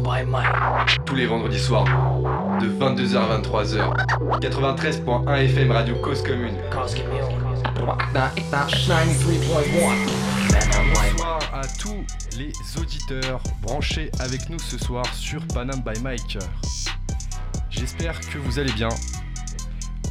By. Tous les vendredis soirs, de 22h à 23h. 93.1 FM Radio Cause Commune. Cause Commune. 93.1. Bonsoir à tous les auditeurs branchés avec nous ce soir sur Panam by Mike. J'espère que vous allez bien.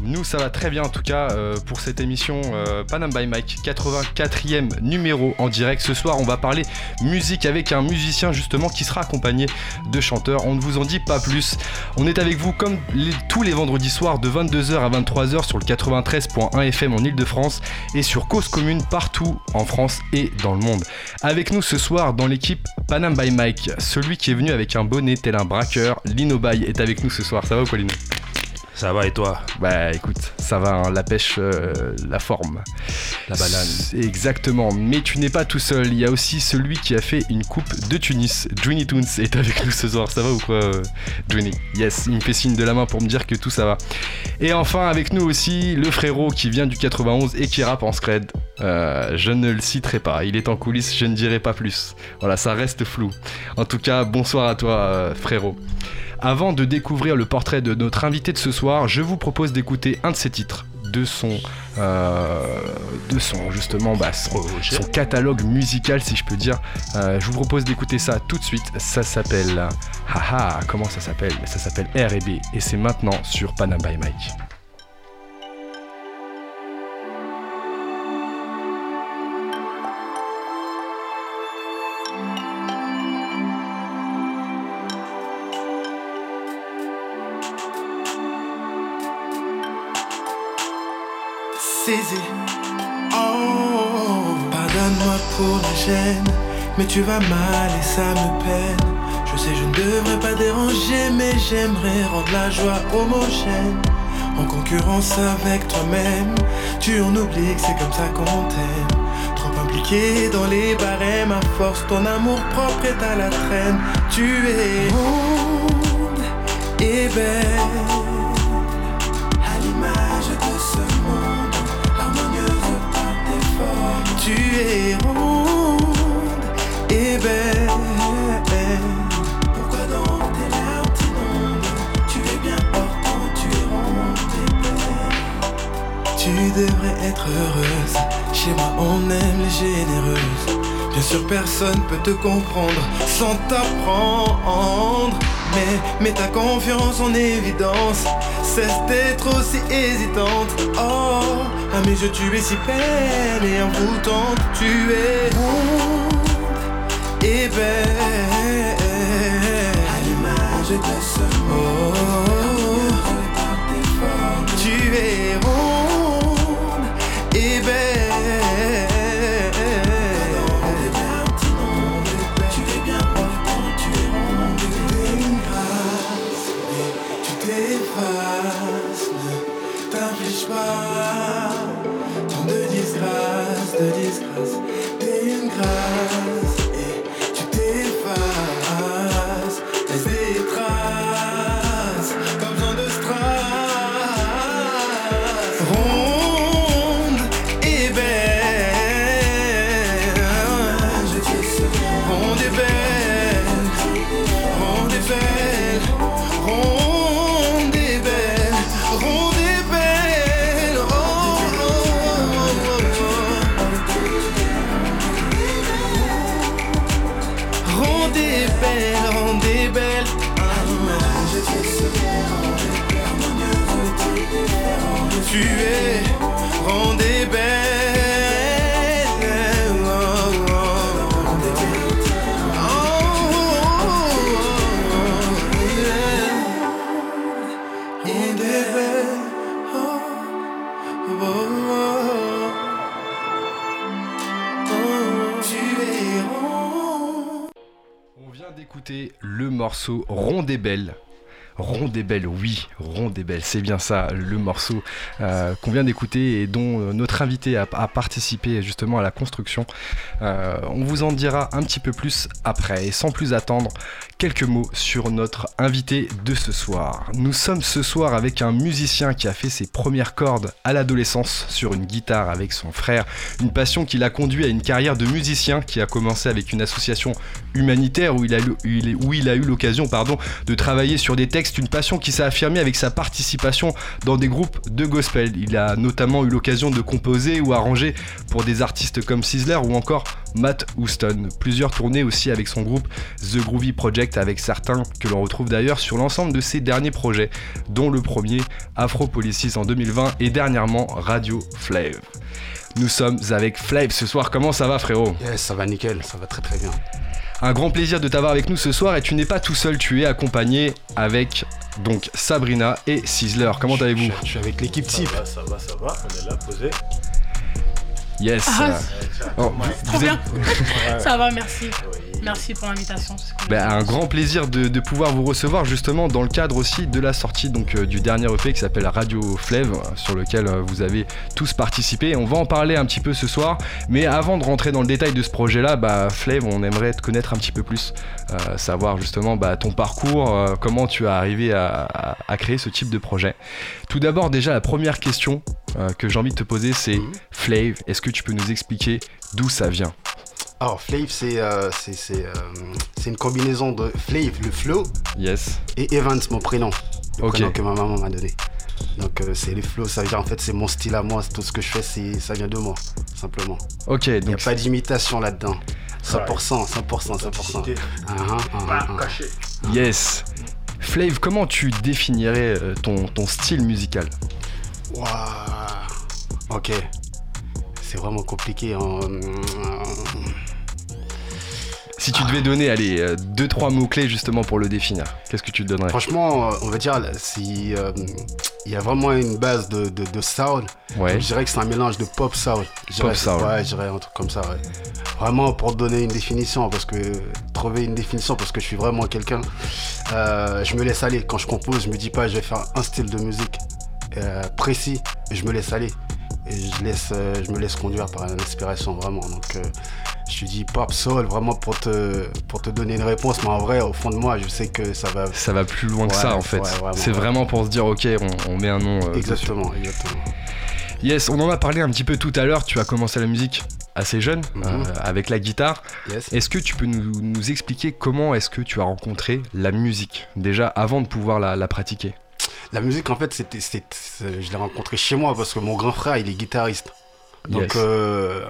Nous, ça va très bien en tout cas euh, pour cette émission euh, by Mike, 84e numéro en direct. Ce soir, on va parler musique avec un musicien justement qui sera accompagné de chanteurs. On ne vous en dit pas plus. On est avec vous comme tous les vendredis soirs de 22h à 23h sur le 93.1 FM en Ile-de-France et sur Cause Commune partout en France et dans le monde. Avec nous ce soir dans l'équipe Panam by Mike, celui qui est venu avec un bonnet tel un braqueur, Lino Bay est avec nous ce soir. Ça va ou Ça va et toi bah écoute, ça va, hein, la pêche, euh, la forme. La banane. Exactement, mais tu n'es pas tout seul, il y a aussi celui qui a fait une coupe de Tunis. Johnny Toons est avec nous ce soir, ça va ou quoi euh, Yes, il me fait signe de la main pour me dire que tout ça va. Et enfin avec nous aussi le frérot qui vient du 91 et qui rappe en scred. Euh, je ne le citerai pas, il est en coulisses, je ne dirai pas plus. Voilà, ça reste flou. En tout cas, bonsoir à toi euh, frérot. Avant de découvrir le portrait de notre invité de ce soir, je vous propose d'écouter un de ses titres, de son, euh, de son justement, bah, son, catalogue musical, si je peux dire. Euh, je vous propose d'écouter ça tout de suite. Ça s'appelle, haha, comment ça s'appelle? Ça s'appelle R&B et c'est maintenant sur Panam by Mike. Oh, pardonne-moi pour la gêne, mais tu vas mal et ça me peine. Je sais, je ne devrais pas déranger, mais j'aimerais rendre la joie homogène. En concurrence avec toi-même, tu en oublies que c'est comme ça qu'on t'aime. Trop impliqué dans les barèmes, à force ton amour propre est à la traîne. Tu es ronde et belle. Tu es ronde et belle. Pourquoi dans tes larmes t'inondes Tu es bien portant, tu es ronde et belle. Tu devrais être heureuse. Chez moi, on aime les généreuses. Bien sûr, personne peut te comprendre sans t'apprendre. Mais mets ta confiance en évidence. Cesse d'être aussi hésitante. Oh, à mes yeux, tu es si belle et envoûtante. Tu es ronde et belle. À l'image de ce morceau Ronde et Belle Ronde est belle, oui, Ronde est belle, c'est bien ça, le morceau euh, qu'on vient d'écouter et dont euh, notre invité a, a participé justement à la construction. Euh, on vous en dira un petit peu plus après. Et sans plus attendre, quelques mots sur notre invité de ce soir. Nous sommes ce soir avec un musicien qui a fait ses premières cordes à l'adolescence sur une guitare avec son frère, une passion qui l'a conduit à une carrière de musicien qui a commencé avec une association humanitaire où il a, où il a eu l'occasion pardon, de travailler sur des textes, une passion qui s'est affirmée avec sa participation dans des groupes de gospel. Il a notamment eu l'occasion de composer ou arranger pour des artistes comme Sizzler ou encore Matt Houston. Plusieurs tournées aussi avec son groupe The Groovy Project avec certains que l'on retrouve d'ailleurs sur l'ensemble de ses derniers projets, dont le premier Afropolicis en 2020 et dernièrement Radio Flav. Nous sommes avec Flav ce soir, comment ça va frérot? Yes, ça va nickel, ça va très très bien. Un grand plaisir de t'avoir avec nous ce soir et tu n'es pas tout seul, tu es accompagné avec donc Sabrina et Sizzler. Comment allez-vous je, je suis avec l'équipe Ça type. va, ça va, ça va. On est là, posé. Yes. Ah, Oh, Trop vous êtes- bien. Ça va, merci. Merci pour l'invitation. Ben, un grand plaisir de, de pouvoir vous recevoir justement dans le cadre aussi de la sortie donc, euh, du dernier EP qui s'appelle Radio Flev sur lequel euh, vous avez tous participé. On va en parler un petit peu ce soir, mais avant de rentrer dans le détail de ce projet-là, bah, on aimerait te connaître un petit peu plus, euh, savoir justement bah, ton parcours, euh, comment tu as arrivé à, à- à créer ce type de projet. Tout d'abord déjà la première question euh, que j'ai envie de te poser c'est Mhm. Flav, est-ce que tu peux nous expliquer d'où ça vient? Alors, Flav, c'est euh, c'est- c'est, euh, c'est une combinaison de Flav, le flow, Yes. et Evans, mon prénom. Le Ok. prénom que ma maman m'a donné. Donc, euh, c'est le flow, ça veut dire en fait, c'est mon style à moi, c'est tout ce que je fais, c'est- ça vient de moi, simplement. Ok, Il n'y a donc pas d'imitation là-dedans. 100%, 100%, 100%. Ah, ah, ah, ah, ah. caché. Yes. Flav, comment tu définirais euh, ton, ton style musical? Ouah. Ok. C'est vraiment compliqué. hein. Si tu devais donner, allez, euh, deux, trois mots-clés justement pour le définir, qu'est-ce que tu te donnerais? Franchement, euh, on va dire, si euh, il y a vraiment une base de, de, Ouais. je dirais que c'est un mélange de pop. Je dirais- Pop soul. Ouais, je dirais un truc comme ça. ouais. Vraiment pour donner une définition, parce que trouver une définition, parce que je suis vraiment quelqu'un. euh, je me laisse aller quand je compose. Je me dis pas, je vais faire un style de musique euh, précis, et je me laisse aller. Et je laisse, euh, je me laisse conduire par l'inspiration vraiment. Donc euh, je te dis pop soul vraiment pour te pour te donner une réponse, mais en vrai, au fond de moi, je sais que ça va. Ça va plus loin que ça en fait. ouais, vraiment, C'est ouais. vraiment pour se dire, ok, on, on met un nom. euh. Exactement, exactement. Yes, on en a parlé un petit peu tout à l'heure. Tu as commencé la musique assez jeune, Mhm. euh, avec la guitare. Yes. Est-ce que tu peux nous, nous expliquer comment est-ce que tu as rencontré la musique déjà avant de pouvoir la, la pratiquer? La musique, en fait, c'était, je l'ai rencontré chez moi parce que mon grand frère, il est guitariste. Donc, Yes. euh,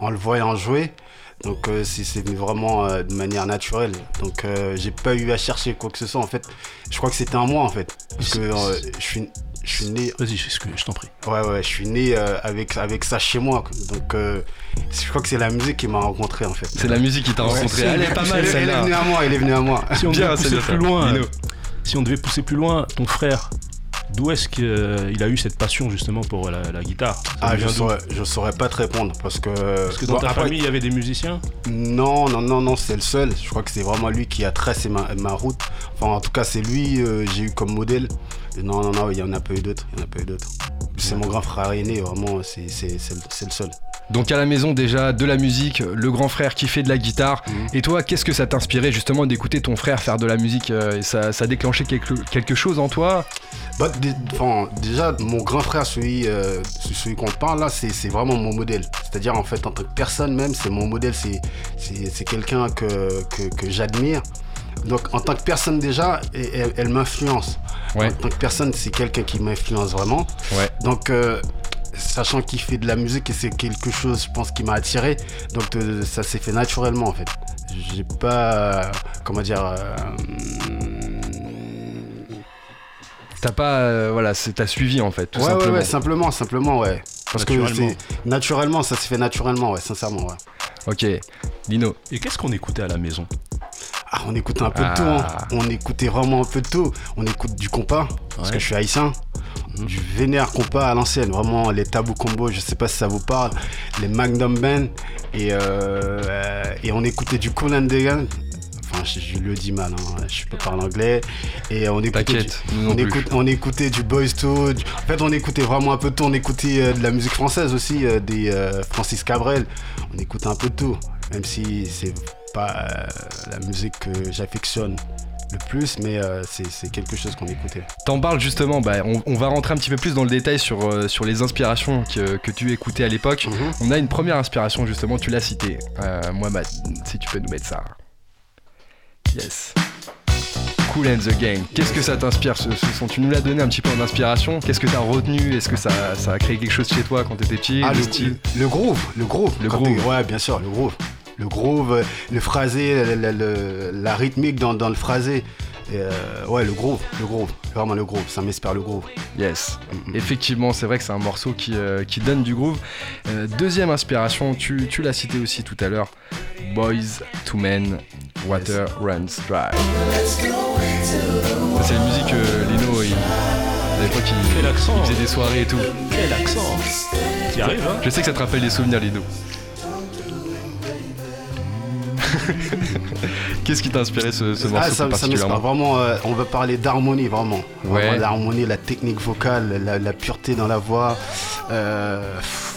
en le voyant jouer, donc euh, c'est, vraiment euh, de manière naturelle. Donc, euh, j'ai pas eu à chercher quoi que ce soit. En fait, je crois que c'était un moi, en fait, parce que euh, je suis, je suis né, Vas-y, je je t'en prie. ouais, ouais, je suis né euh, avec avec ça chez moi. Donc, euh, je crois que c'est la musique qui m'a rencontré, en fait. C'est la musique qui t'a rencontré. Elle est pas mal Elle, elle est venue à moi, elle est venue à moi. Si on c'est pousser plus loin, Lino. Si on devait pousser plus loin, ton frère, d'où est-ce qu'il a eu cette passion justement pour la, la guitare? Ça Ah, je d'où? saurais, je saurais pas te répondre parce que. Parce que dans Bon, ta après- famille, il y avait des musiciens? Non, non, non, non, c'est le seul. Je crois que c'est vraiment lui qui a tracé ma, ma route. Enfin, en tout cas, c'est lui euh, j'ai eu comme modèle. Et non, non, non, il y en a pas eu d'autres. Il y en a pas eu d'autres. C'est mon grand frère aîné, vraiment, c'est le seul. Donc à la maison déjà de la musique, le grand frère qui fait de la guitare. Mhm. Et toi, qu'est-ce que ça t'inspirait justement d'écouter ton frère faire de la musique euh, et ça, ça a déclenché quelque, quelque chose en toi? Bah, déjà, mon grand frère, celui, euh, celui qu'on parle là, c'est vraiment mon modèle. C'est-à-dire, en fait, en tant que personne même, c'est mon modèle, c'est quelqu'un que, que, que j'admire. Donc, en tant que personne déjà, elle, elle m'influence. Ouais. En tant que personne, c'est quelqu'un qui m'influence vraiment. Ouais. Donc, euh, sachant qu'il fait de la musique et c'est quelque chose, je pense, qui m'a attiré, donc euh, ça s'est fait naturellement, en fait. J'ai pas, euh, comment dire, euh, T'as pas, euh, voilà, c'est- t'as suivi en fait, tout ouais, simplement. Ouais, ouais, simplement, simplement, ouais. Parce que Naturellement. c'est naturellement, ça se fait naturellement, ouais, sincèrement, ouais. Ok, Lino. Et qu'est-ce qu'on écoutait à la maison? Ah, on écoute un peu de tout, Ah. hein. On écoutait vraiment un peu de tout. On écoute du compas, parce Ouais. que je suis haïtien. Mhm. Du vénère compas à l'ancienne, vraiment les tabou combo, je sais pas si ça vous parle. Les Magnum Band, et, euh, et on écoutait du Cool and the Gang. Enfin, je, je le dis mal, hein, je peux parler anglais. Et on écoutait, du, on, plus. écoute- on écoutait du Boys to. du- En fait, on écoutait vraiment un peu de tout. On écoutait euh, de la musique française aussi, euh, des Francis Cabrel. On écoutait un peu de tout, même si c'est pas euh, la musique que j'affectionne le plus, mais euh, c'est quelque chose qu'on écoutait. T'en parles justement, bah, on, on va rentrer un petit peu plus dans le détail sur, euh, sur les inspirations que, que tu écoutais à l'époque. Mhm. On a une première inspiration justement, tu l'as cité. Euh, Mohamed, si tu peux nous mettre ça. Yes. Cool and the Gang. Qu'est-ce que ça t'inspire ce, ce son? Tu nous l'as donné un petit peu en inspiration. Qu'est-ce que t'as retenu? Est-ce que ça, ça a créé quelque chose chez toi quand t'étais petit? Ah, le le, style? le- le groove, le groove. Le groove. Ouais, bien sûr, le groove. Le groove, le phrasé, le- le- le- la rythmique dans, dans le phrasé. Et, euh, ouais, le groove, le groove. Vraiment le groove, ça m'espère le groove. Yes. Effectivement, c'est vrai que c'est un morceau qui, euh, qui donne du groove. Euh, deuxième inspiration, tu, tu l'as cité aussi tout à l'heure. Boys to Men, Water Runs Dry. C'est une musique que Lino, il, à l'époque, il, Quel accent il faisait des soirées et tout. Quel accent hein Je sais que ça te rappelle des souvenirs, Lino. Qu'est-ce qui t'a inspiré ce, ce morceau Ah, ça, particulièrement vraiment. euh, on veut parler d'harmonie, vraiment. Ouais. Vraiment, L'harmonie, la technique vocale, la, la pureté dans la voix. Euh, pff,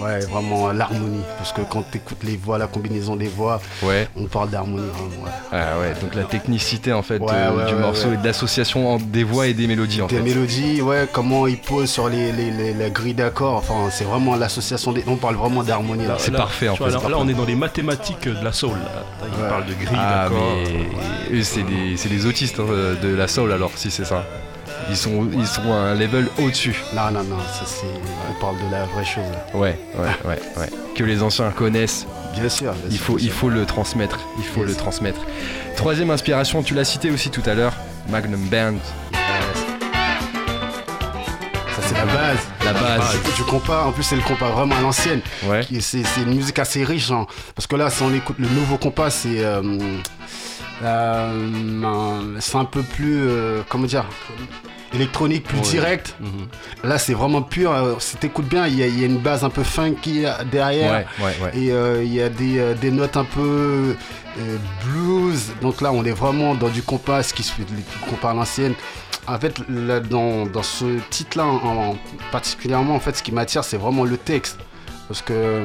ouais, vraiment l'harmonie. Parce que quand tu écoutes les voix, la combinaison des voix, Ouais. on parle d'harmonie, vraiment. ouais. Ah ouais, donc la technicité en fait Ouais, euh, ouais, du ouais, morceau ouais. et de l'association entre des voix et des mélodies en Des fait. mélodies, ouais, comment ils posent sur les, les, les- la grille d'accords. Enfin, c'est vraiment l'association des. On parle vraiment d'harmonie là. C'est Là, parfait, en vois, fait, là, on est dans les mathématiques de la soul. Là, il Ouais. parle de grille, Ah mais eux, c'est des, c'est des autistes hein, de la soul alors si c'est ça. Ils sont, ils sont à un level au-dessus. Non, non, non, ça c'est. On parle de la vraie chose. Ouais, ouais, ouais, ouais. Que les anciens connaissent, Bien sûr. bien il sûr, faut, bien il sûr. faut le transmettre. Il faut Yes. le transmettre. Troisième inspiration, tu l'as cité aussi tout à l'heure, Magnum Band, Ça c'est la base. la base. Du compas, en plus c'est le compas vraiment à l'ancienne. Ouais. C'est c'est une musique assez riche, hein. parce que là, si on écoute le nouveau compas, c'est euh, euh, c'est un peu plus, euh, comment dire, électronique, plus Ouais. direct. Mhm. Là, c'est vraiment pur. euh, Si t'écoutes bien, il y, a- il y a une base un peu funky derrière. Ouais, ouais, ouais. Et euh, il y a des, des notes un peu blues. Donc là, on est vraiment dans du compas, qui se fait du compas à l'ancienne. En fait, là, dans, dans ce titre-là, en, en- particulièrement, en fait, ce qui m'attire, c'est vraiment le texte. Parce que.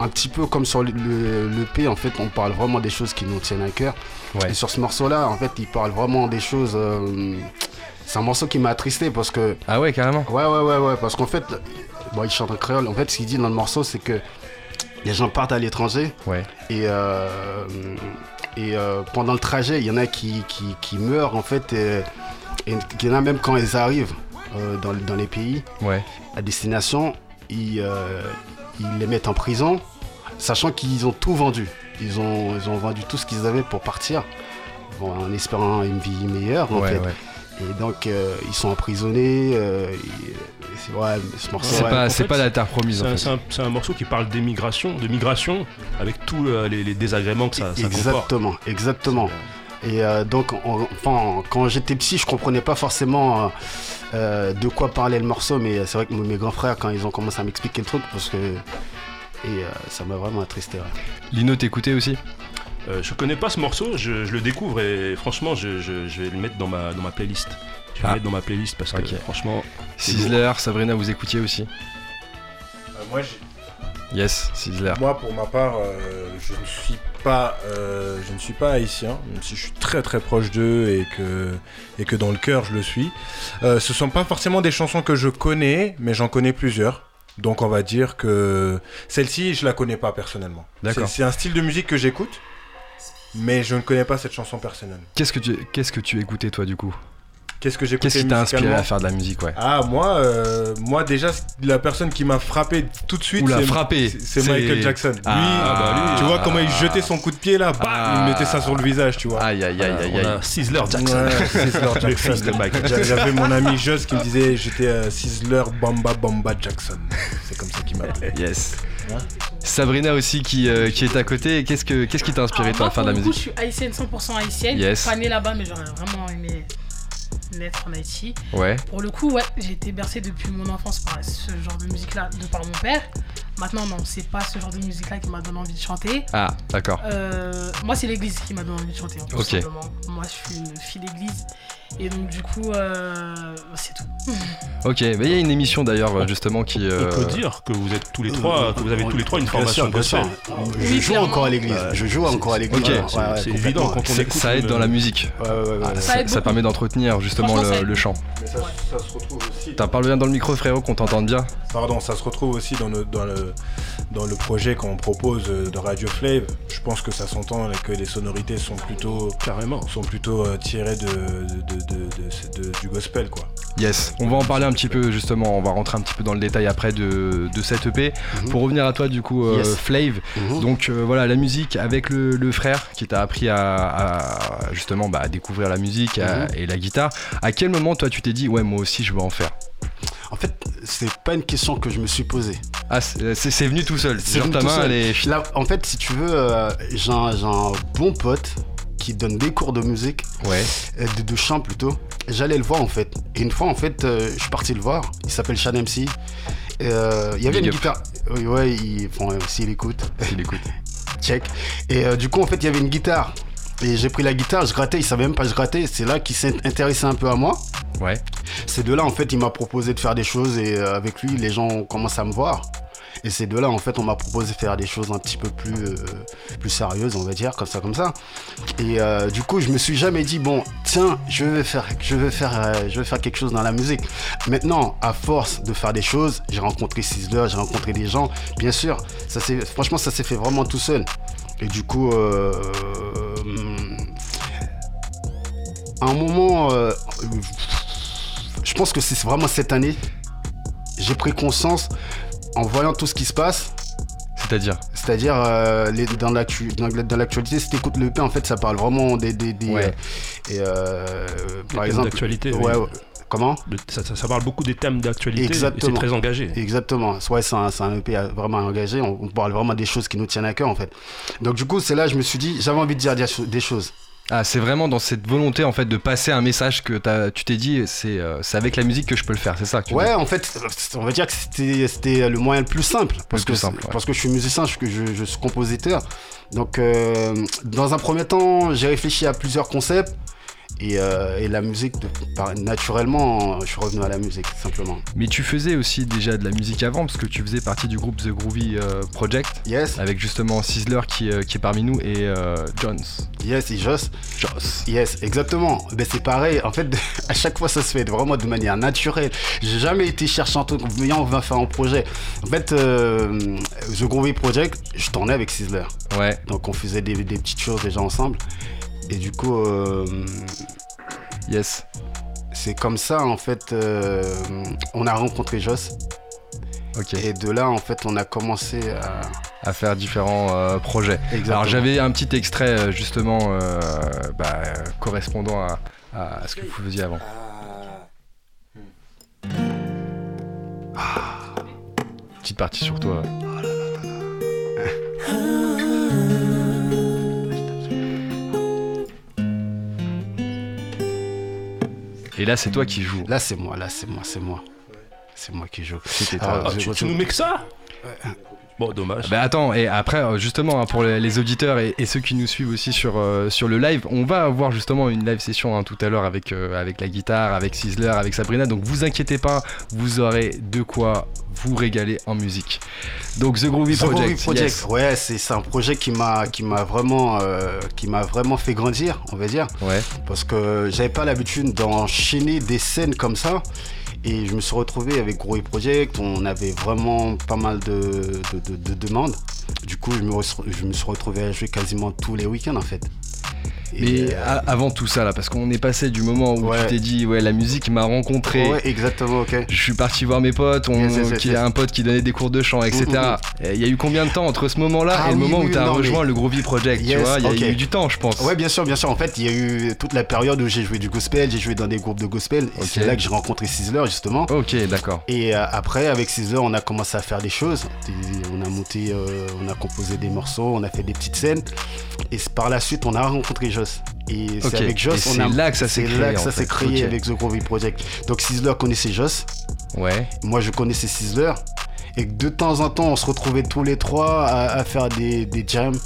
Un petit peu comme sur le, le, le P, en fait, on parle vraiment des choses qui nous tiennent à cœur. Ouais. Et sur ce morceau-là, en fait, il parle vraiment des choses. euh, c'est un morceau qui m'a attristé parce que Ah ouais, carrément. Ouais, ouais, ouais, ouais, parce qu'en fait, bon, il chante en créole. En fait, ce qu'il dit dans le morceau, c'est que les gens partent à l'étranger Ouais. et, euh, et euh, pendant le trajet, il y en a qui, qui, qui meurent, en fait, et, et il y en a même quand ils arrivent dans, dans les pays Ouais. à destination, ils, ils les mettent en prison, sachant qu'ils ont tout vendu. Ils ont, ils ont vendu tout ce qu'ils avaient pour partir, bon, en espérant une vie meilleure, en Ouais, fait. ouais. Et donc, euh, ils sont emprisonnés. euh, et- et c'est- ouais, ce morceau. C'est ouais. pas, fait, pas la terre promise C'est un, morceau qui parle d'émigration, de migration, avec tous euh, les, les désagréments que ça, ça comporte. exactement, exactement. Et euh, donc, on- enfin, quand j'étais petit, je comprenais pas forcément euh, euh, de quoi parlait le morceau, mais c'est vrai que mes grands frères, quand ils ont commencé à m'expliquer le truc, parce que. Et euh, ça m'a vraiment attristé. ouais. Lino, t'écoutais aussi? Euh, je connais pas ce morceau, je, je le découvre et franchement, je, je- je vais le mettre dans ma, dans ma playlist. Je vais Ah. le mettre dans ma playlist parce que Ok. franchement, Sizzler, Sabrina, vous écoutiez aussi? Euh, moi, j'ai- Yes, Sizzler. moi, pour ma part, euh, je ne suis pas, euh, je ne suis pas haïtien, même si je suis très très proche d'eux et que et que dans le cœur je le suis. Euh, ce sont pas forcément des chansons que je connais, mais j'en connais plusieurs. Donc on va dire que celle-ci, je la connais pas personnellement. D'accord. C'est un style de musique que j'écoute, mais je ne connais pas cette chanson personnelle. Qu'est-ce que tu, qu'est-ce que tu écoutais toi du coup? Qu'est-ce que j'écoutais Qu'est-ce qui t'a inspiré à faire de la musique, ouais Ah moi, euh, moi déjà la personne qui m'a frappé tout de suite, c'est- frappé, c'est- Michael Jackson. Lui, Ah, bah, lui. tu vois comment il jetait son coup de pied là, bam, Ah. il mettait ça sur le visage, tu vois. Aïe aïe aïe aïe aïe. Sizzler Jackson. Ouais, Sizzler Le Jackson. de Michael J'a- J'avais mon ami Joss qui me disait j'étais euh, Sizzler Bamba Bamba Jackson. C'est comme ça qu'il m'appelait. Yes. Sabrina aussi qui, euh, qui est à côté. Qu'est-ce, que, qu'est-ce qui t'a inspiré toi à faire de la pour le coup, musique Je suis haïtienne, 100% haïtienne. Yes. Pas née là-bas, mais j'aurais vraiment aimé naître en Haïti. Ouais. Pour le coup, ouais, j'ai été bercée depuis mon enfance par ce genre de musique-là, de par mon père. Maintenant, non, c'est pas ce genre de musique-là qui m'a donné envie de chanter. Ah, d'accord. Euh, moi, c'est l'église qui m'a donné envie de chanter, hein, Ok. simplement. Moi, je suis une fille d'église. Et donc, du coup, euh, c'est tout. Ok, mais il y a une émission d'ailleurs euh, justement qui. On euh, peut dire que vous êtes tous les trois, que vous avez tous les trois une Bien formation sûr, bien sûr. Je Oui, joue encore à l'église. Je joue encore à l'église. Ok. Ouais, ouais, C'est- ouais, évident quand on écoute ça aide dans la musique. Ouais, ouais, ouais, ouais. Ça Ça, aide ça beaucoup. permet d'entretenir justement le, le chant. Mais ça, ça se retrouve aussi. T'as parlé bien dans le micro frérot qu'on t'entende bien. Pardon, ça se retrouve aussi dans le, dans le, dans le projet qu'on propose euh, de Radio Flave. Je pense que ça s'entend et que les sonorités sont plutôt, Carrément. sont plutôt euh, tirées de, de, de- de- de- du gospel. Quoi. Yes, on va en parler un petit peu justement, on va rentrer un petit peu dans le détail après de, de cette EP. Mhm. Pour revenir à toi du coup, euh, Yes. Flav, Mhm. donc euh, voilà la musique avec le, le frère qui t'a appris à, à, justement bah, à découvrir la musique à- Mhm. et la guitare. À quel moment toi tu t'es dit ouais moi aussi je veux en faire? En fait, c'est pas une question que je me suis posée. Ah c'est venu tout seul, C'est ta main elle est... Là, en fait, si tu veux, euh, j'ai un, j'ai un bon pote qui donne des cours de musique, Ouais, euh, de, de chant plutôt. J'allais le voir en fait. Et une fois, en fait, euh, je suis parti le voir. Il s'appelle Shan MC. Euh, il y avait Big une up. guitare. Oui, ouais, il, s'il écoute, il écoute. check. Et euh, du coup, en fait, il y avait une guitare. Et j'ai pris la guitare, je grattais, il savait même pas que je grattais. C'est là qu'il s'est intéressé un peu à moi. Ouais, C'est de là, en fait, il m'a proposé de faire des choses et avec lui, les gens commencent à me voir. Et c'est de là, en fait, on m'a proposé de faire des choses un petit peu plus, euh, plus sérieuses, on va dire, comme ça, comme ça. Et euh, du coup, je me suis jamais dit, bon, tiens, je vais faire, je vais faire, euh, je vais faire quelque chose dans la musique. Maintenant, à force de faire des choses, j'ai rencontré Sizzler, j'ai rencontré des gens. Bien sûr, ça s'est, franchement, ça s'est fait vraiment tout seul. Et du coup, à un moment, je pense que c'est vraiment cette année, j'ai pris conscience en voyant tout ce qui se passe. c'est-à-dire C'est-à-dire, euh, les- dans l'actu- dans la- dans l'actualité, si t'écoutes le EP, en fait, ça parle vraiment des. des, des, Ouais. euh, et euh, par thèmes exemple. d'actualité, Ouais, oui. Comment ça, ça- ça parle beaucoup des thèmes d'actualité c'est Exactement. très engagé. Exactement. Ouais, c'est un, EP vraiment engagé. On, on parle vraiment des choses qui nous tiennent à cœur, en fait. Donc, du coup, c'est là, je me suis dit, j'avais envie de dire des choses. Ah c'est vraiment dans cette volonté en fait de passer un message que tu t'es dit c'est euh, c'est avec la musique que je peux le faire, c'est ça que tu Ouais, en fait, on va dire que c'était le moyen le plus simple. Parce, plus que, simple, ouais. parce que je suis musicien, je, je, je suis compositeur. Donc, euh, dans un premier temps, j'ai réfléchi à plusieurs concepts. Et, euh, et la musique, de- par- naturellement, je suis revenu à la musique, simplement. Mais tu faisais aussi déjà de la musique avant parce que tu faisais partie du groupe The Groovy euh, Project Yes, avec justement Sizzler qui, euh, qui est parmi nous et Jones. yes, et Joss. Joss. Yes, exactement. Ben, c'est pareil. En fait, à chaque fois, ça se fait vraiment de manière naturelle. J'ai jamais été truc. Viens, on va faire un projet. En fait, The Groovy Project, je tournais avec Sizzler. Ouais, Donc, on faisait des, des petites choses déjà ensemble. Et du coup, euh, yes. c'est comme ça, en fait, euh, on a rencontré Joss. Ok. Et de là, en fait, on a commencé à. À faire différents euh, projets. Exactement. Alors j'avais un petit extrait justement euh, bah, euh, correspondant à, à ce que vous faisiez avant. Ah. Petite partie sur toi. Et là, c'est toi qui joues. Là, c'est moi, là, c'est moi, c'est moi. C'est moi qui joue. Ah, tu, nous mets que ça? Bon, dommage. Bah attends, et après, euh, justement, hein, pour les, auditeurs et, et ceux qui nous suivent aussi sur, euh, sur le live, on va avoir justement une live session hein, tout à l'heure avec, euh, avec la guitare, avec Sizzler, avec Sabrina. Donc vous inquiétez pas, vous aurez de quoi vous régaler en musique. Donc The Groovy The Groovy Project. Project, yes. ouais, c'est c'est un projet qui m'a qui m'a vraiment euh, qui m'a vraiment fait grandir, on va dire, Ouais, parce que j'avais pas l'habitude d'enchaîner des scènes comme ça. Et je me suis retrouvé avec Groovy Project, on avait vraiment pas mal de, de, de- de demandes. Du coup, je me, je me suis retrouvé à jouer quasiment tous les week-ends en fait. Et, mais euh, avant tout ça là, parce qu'on est passé du moment où Ouais. tu t'es dit, ouais, la musique m'a rencontré. ouais, exactement, ok. Je suis parti voir mes potes, on, Yes, yes, yes, qui yes. a un pote qui donnait des cours de chant, etc. Mhm, mhm. Et Il y a eu combien de temps entre ce moment-là Ah et le oui, moment oui, où tu as non, rejoint mais- le Groovy Project Tu Yes, vois, il y a eu du temps, je pense. Ouais, bien sûr, bien sûr. En fait, il y a eu toute la période où j'ai joué du gospel, j'ai joué dans des groupes de gospel. Et c'est là que j'ai rencontré Sizzler, justement. Ok, d'accord. Et euh, après, avec Sizzler, on a commencé à faire des choses. On a monté, euh, on a composé des morceaux, on a fait des petites scènes. Et par la suite, on a rencontré Joss. Et c'est avec Joss, Et on c'est a. là que ça s'est c'est créé, là que ça s'est créé avec The Groovy Project. Donc Sizzler connaissait Joss. Ouais. Moi, je connaissais Sizzler. Et que de temps en temps, on se retrouvait tous les trois à, à faire des, des jams.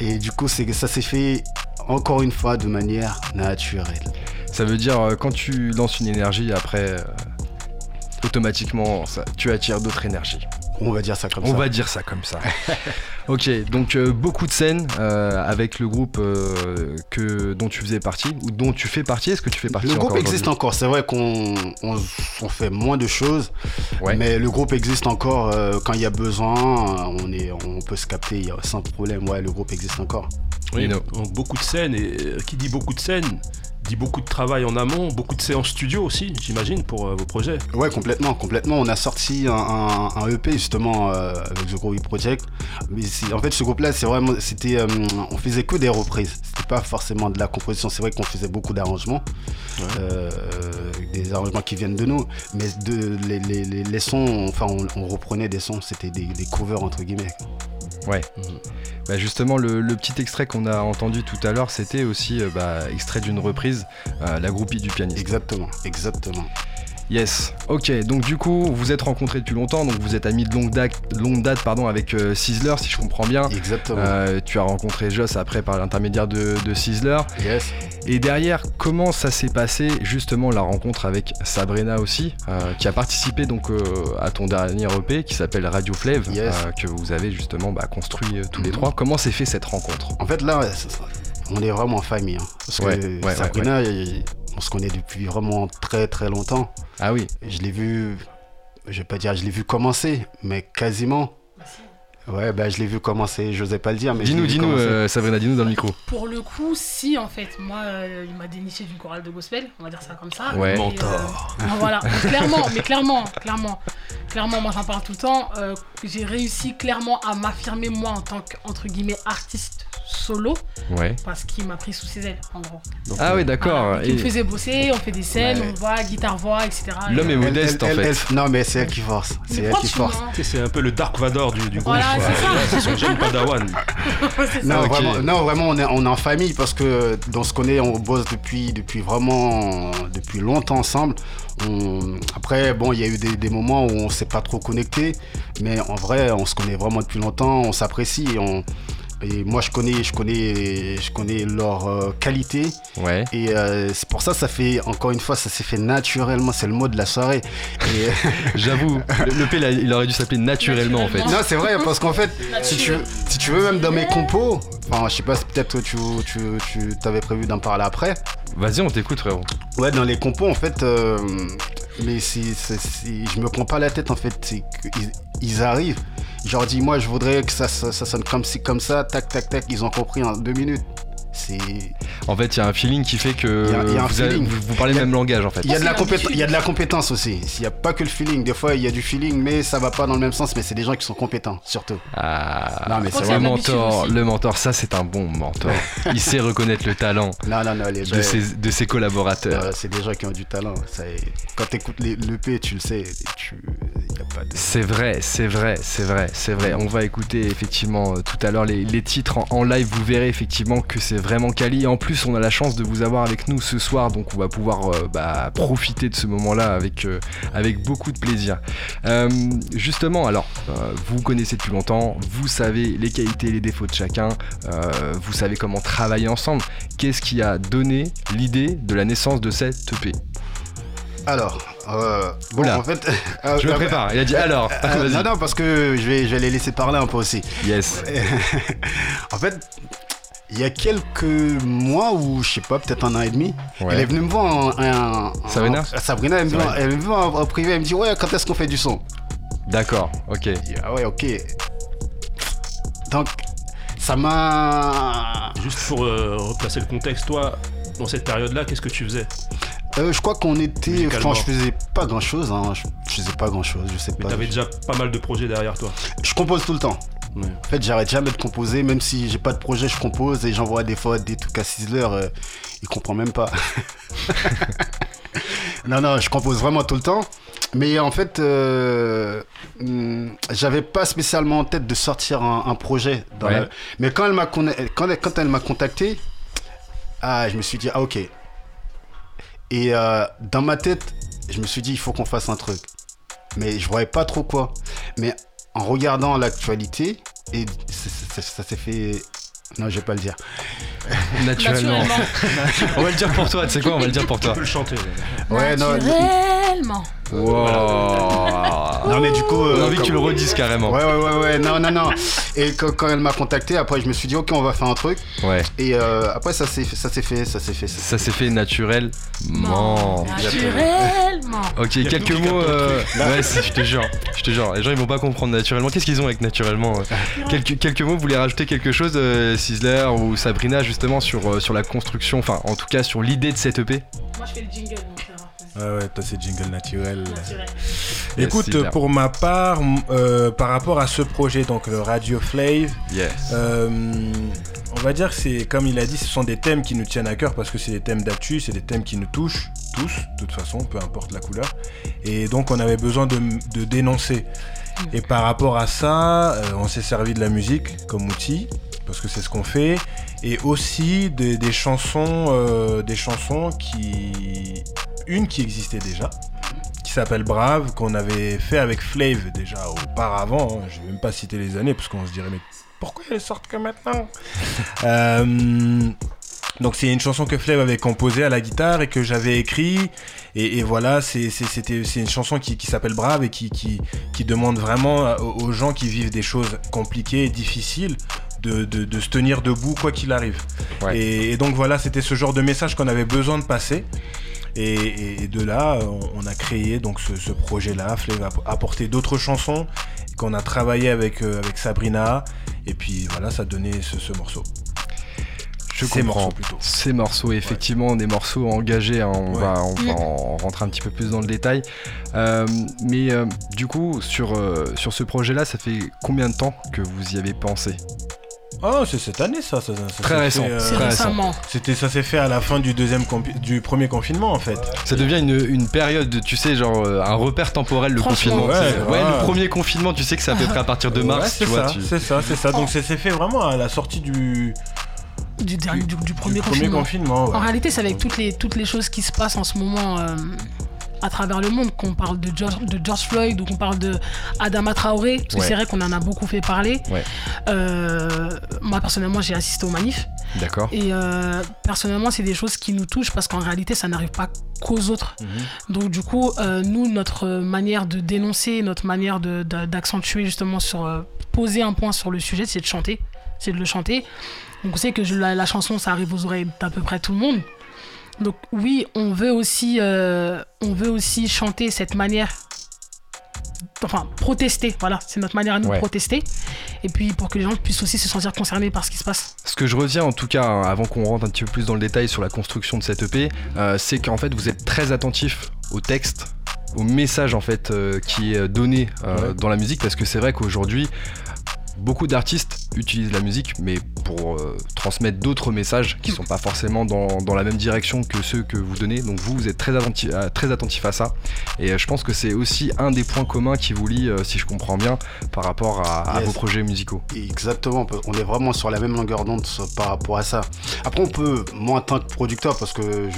Et du coup, c'est que ça s'est fait encore une fois de manière naturelle. Ça veut dire euh, quand tu lances une énergie, après, euh, automatiquement, ça, tu attires d'autres énergies. On va dire ça comme On ça. va dire ça comme ça. ok, donc euh, beaucoup de scènes euh, avec le groupe euh, que, dont tu faisais partie, ou dont tu fais partie. Est-ce que tu fais partie Le groupe encore existe encore. C'est vrai qu'on on, on fait moins de choses, Ouais. mais le groupe existe encore. euh, quand il y a besoin, on, est, on peut se capter il y a- sans problème. Ouais, le groupe existe encore. Oui, donc beaucoup de scènes, et euh, qui dit beaucoup de scènes, dit beaucoup de travail en amont, beaucoup de séances studio aussi, j'imagine, pour euh, vos projets. Ouais, complètement, complètement. On a sorti un, un- un EP justement euh, avec The Groovy Project. Mais en fait, ce groupe-là, c'est vraiment, c'était, euh, on faisait que des reprises. C'était pas forcément de la composition. C'est vrai qu'on faisait beaucoup d'arrangements, Ouais. euh, des arrangements qui viennent de nous. Mais de, les, les- les- les sons, enfin, on, on reprenait des sons. C'était des, des covers entre guillemets. Ouais. Mhm. Bah, justement, le, le petit extrait qu'on a entendu tout à l'heure, c'était aussi euh, bah, extrait d'une reprise, euh, La groupie du pianiste. Exactement, exactement. Yes. Ok, donc du coup, vous êtes rencontrés depuis longtemps, donc vous êtes amis de longue date, longue date pardon, avec euh, Sizzler, si je comprends bien. Exactement. Euh, tu as rencontré Joss après par l'intermédiaire de, de Sizzler. Yes. Et derrière, comment ça s'est passé justement la rencontre avec Sabrina aussi, euh, qui a participé donc à ton dernier EP qui s'appelle Radio Flave, Yes. que vous avez justement bah, construit tous les Mhm. trois. Comment s'est fait cette rencontre? En fait, là, ouais, c'est ça. on est vraiment en famille. hein. parce Ouais, que ouais, Sabrina, il- on se connaît depuis vraiment très très longtemps. Ah oui, Je l'ai vu, je vais pas dire je l'ai vu commencer, mais quasiment. Ouais, bah je l'ai vu commencer, j'osais pas le dire, mais je dis-nous, dis-nous, euh, Sabrina, dis-nous dans le micro. Pour le coup, si en fait, moi, euh, il m'a déniché d'une chorale de gospel, on va dire ça comme ça. Ouais. Et, euh, Mentor. voilà, clairement, mais clairement, clairement, clairement, moi j'en parle tout le temps. euh, j'ai réussi clairement à m'affirmer moi en tant que entre guillemets artiste solo Ouais. parce qu'il m'a pris sous ses ailes en gros. Donc, Ah euh, oui, d'accord. Voilà, il me faisait bosser, on fait des scènes, Ouais. on voit guitare voix, etc. L'homme est Et, modeste, en Elle- fait. elle- elle- non, mais c'est elle qui force. C'est elle qui force. sais, C'est un peu le Dark Vador du, du groupe. Voilà, quoi. c'est ça. C'est son jeune padawan. Non, vraiment, non, vraiment, on est, on est en famille parce que on se connaît, on bosse depuis, depuis vraiment, depuis longtemps ensemble. On- Après, bon, il y a eu des, des moments où on s'est pas trop connecté, mais en vrai, on se connaît vraiment depuis longtemps, on s'apprécie on. Et moi, je connais, je connais, je connais leur euh, qualité Ouais. et euh, c'est pour ça, ça fait encore une fois, ça s'est fait naturellement. C'est le mot de la soirée. Et, J'avoue, le, le P, là, il aurait dû s'appeler naturellement, en fait. Non, c'est vrai, parce qu'en fait, si tu, si tu veux, même dans mes compos, enfin, je sais pas, si peut-être tu, tu, tu t'avais prévu d'en parler après. Vas-y, on t'écoute, frérot. Ouais, dans les compos, en fait, euh, mais c'est- je me prends pas la tête, en fait, ils arrivent. Leur dis, moi, je voudrais que ça, ça, ça sonne comme ci, comme ça, tac, tac, tac, ils ont compris en deux minutes. C'est. En fait, il y a un feeling qui fait que Il y a- y a un vous, avez- feeling. vous- vous parlez le même langage, en fait. Il y, a de la c'est compét- l'habitude. il y a de la compétence aussi. Il n'y a pas que le feeling. Des fois, il y a du feeling, mais ça va pas dans le même sens. Mais c'est des gens qui sont compétents, surtout. Ah, Non, mais c'est le mentor, aussi. le mentor, ça c'est un bon mentor. Il sait reconnaître le talent Non, non, non, les de ses, de ses collaborateurs. Euh, c'est des gens qui ont du talent. Ça Quand tu écoutes l'EP, tu le sais. Tu... Y a pas de... C'est vrai, c'est vrai, c'est vrai, c'est vrai. On va écouter effectivement euh, tout à l'heure les, les titres en, en live. Vous verrez effectivement que c'est vraiment quali. Et en plus, on a la chance de vous avoir avec nous ce soir, donc on va pouvoir euh, bah, profiter de ce moment-là avec, euh, avec beaucoup de plaisir. Euh, justement, alors, vous connaissez depuis longtemps, vous savez les qualités et les défauts de chacun, vous savez comment travailler ensemble. Qu'est-ce qui a donné l'idée de la naissance de cette EP Alors, euh, bon, Oula. en fait. euh, Je me prépare. Il a dit alors. euh, non, non, parce que je vais, je vais les laisser parler un peu aussi. Yes. en fait, il y a quelques mois ou je sais pas, peut-être un an et demi, Ouais. elle est venue me voir en. en- en- Sabrina en- Sabrina, elle me, elle me voit en, en privé, elle me dit Ouais, quand est-ce qu'on fait du son? D'accord. Ok. Ah ouais, ok. Donc, ça m'a. Juste pour euh, replacer le contexte, toi, dans cette période-là, qu'est-ce que tu faisais? Euh, je crois qu'on était. Enfin, je faisais pas grand chose, hein. je, je faisais pas grand chose, je sais Mais pas. t'avais déjà pas mal de projets derrière toi. Je compose tout le temps. Ouais. En fait, j'arrête jamais de composer, même si j'ai pas de projet, je compose et j'envoie des fois des trucs à Sizzler, euh, il comprend même pas. non, non, je compose vraiment tout le temps. Mais en fait, euh, j'avais pas spécialement en tête de sortir un, un projet. dans Ouais. la- Mais quand elle m'a con- quand, elle- quand elle m'a contacté, ah, je me suis dit, ah ok. Et euh, dans ma tête, je me suis dit, il faut qu'on fasse un truc. mais je voyais pas trop quoi. Mais en regardant l'actualité, et ça, ça- ça s'est fait. Non, je vais pas le dire. Naturellement. Naturellement. on va le dire pour toi, tu sais quoi, on va le dire pour Tu toi. peux le chanter. Ouais, non, Naturellement. Wow. Non, mais du coup. On a euh, envie que tu le redisses carrément. Ouais, ouais, ouais, ouais, non, non, non. Et quand, quand elle m'a contacté, après, je me suis dit, ok, on va faire un truc. Ouais. Et euh, après, ça s'est ça s'est fait, ça s'est fait. Ça s'est fait naturellement. Naturellement. Ok, quelques mots. euh, Ouais, je te jure, je te jure. Les gens ils vont pas comprendre naturellement. Qu'est-ce qu'ils ont avec naturellement euh quelques, quelques mots, vous voulez rajouter quelque chose, euh, Sizzler ou Sabrina, justement, sur, euh, sur la construction, enfin, en tout cas, sur l'idée de cette EP Moi, je fais le jingle. donc ça va. Ouais, ouais, toi, c'est jingle naturel. Écoute, pour ma part, euh, par rapport à ce projet, donc le Radio Flave, Yes. euh, on va dire que c'est, comme il a dit, ce sont des thèmes qui nous tiennent à cœur parce que c'est des thèmes d'actu, c'est des thèmes qui nous touchent tous, de toute façon, peu importe la couleur. Et donc, on avait besoin de, de dénoncer. Et par rapport à ça, euh, on s'est servi de la musique comme outil parce que c'est ce qu'on fait, et aussi des, des chansons, euh, des chansons qui, une qui existait déjà, qui s'appelle Brave, qu'on avait fait avec Flav déjà auparavant. hein. Je vais même pas citer les années parce qu'on se dirait mais pourquoi elles sortent que maintenant? Euh, Donc c'est une chanson que Flav avait composée à la guitare et que j'avais écrit. Et, et voilà, c'est une chanson qui, qui s'appelle Brave et qui, qui, qui demande vraiment aux, aux gens qui vivent des choses compliquées et difficiles de, de, de se tenir debout quoi qu'il arrive. Ouais. Et, et donc voilà, c'était ce genre de message qu'on avait besoin de passer. Et, et de là, on, on a créé donc ce, ce projet-là. Flav a apporté d'autres chansons qu'on a travaillé avec, euh, avec Sabrina. Et puis voilà, ça donnait ce, ce morceau. Je Ces comprends. morceaux plutôt. Ces morceaux, effectivement, des morceaux engagés, hein, on, Ouais. va, on va en rentrer un petit peu plus dans le détail. Euh, mais euh, du coup, sur, euh, sur ce projet-là, ça fait combien de temps que vous y avez pensé? Oh, c'est cette année ça. ça, ça Très récent, euh, C'est Très récent. récemment. C'était, ça s'est fait à la fin du deuxième du premier confinement en fait. Ça devient une, une période, de, tu sais, genre euh, un repère temporel, le confinement. Ouais, le premier confinement, tu sais que c'est à peu près à partir de mars, Ouais, c'est tu vois. ça, tu- c'est ça, c'est ça. Donc ça s'est fait vraiment à la sortie du, Du, dernier- du, du premier du premier confinement. confinement. ouais. En réalité, c'est avec toutes les, toutes les choses qui se passent en ce moment euh, à travers le monde, qu'on parle de George, de George Floyd ou qu'on parle de Adama Traoré, parce que Ouais. c'est vrai qu'on en a beaucoup fait parler. Ouais. Euh, moi, personnellement, j'ai assisté aux manifs. D'accord. Et euh, personnellement, c'est des choses qui nous touchent parce qu'en réalité, ça n'arrive pas qu'aux autres. Mhm. Donc, du coup, euh, nous, notre manière de dénoncer, notre manière de- de- d'accentuer justement sur. poser un point sur le sujet, c'est de chanter. C'est de le chanter. Donc, on sait que je- la, la chanson, ça arrive aux oreilles d'à peu près tout le monde. Donc, oui, on veut aussi, euh, on veut aussi chanter cette manière. Enfin, protester, voilà, c'est notre manière à nous de Ouais. protester. Et puis pour que les gens puissent aussi se sentir concernés par ce qui se passe. Ce que je retiens en tout cas, hein, avant qu'on rentre un petit peu plus dans le détail sur la construction de cette EP, euh, c'est qu'en fait vous êtes très attentif au texte, au message en fait euh, qui est donné euh, Ouais. dans la musique, parce que c'est vrai qu'aujourd'hui beaucoup d'artistes utilisent la musique, mais pour euh, transmettre d'autres messages qui sont pas forcément dans, dans la même direction que ceux que vous donnez. Donc vous, vous êtes très attentif, euh, très attentif à ça. Et euh, je pense que c'est aussi un des points communs qui vous lie, euh, si je comprends bien, par rapport à, à Yes. vos projets musicaux. Exactement, on est vraiment sur la même longueur d'onde par rapport à ça. Après, on peut, moi en tant que producteur, parce que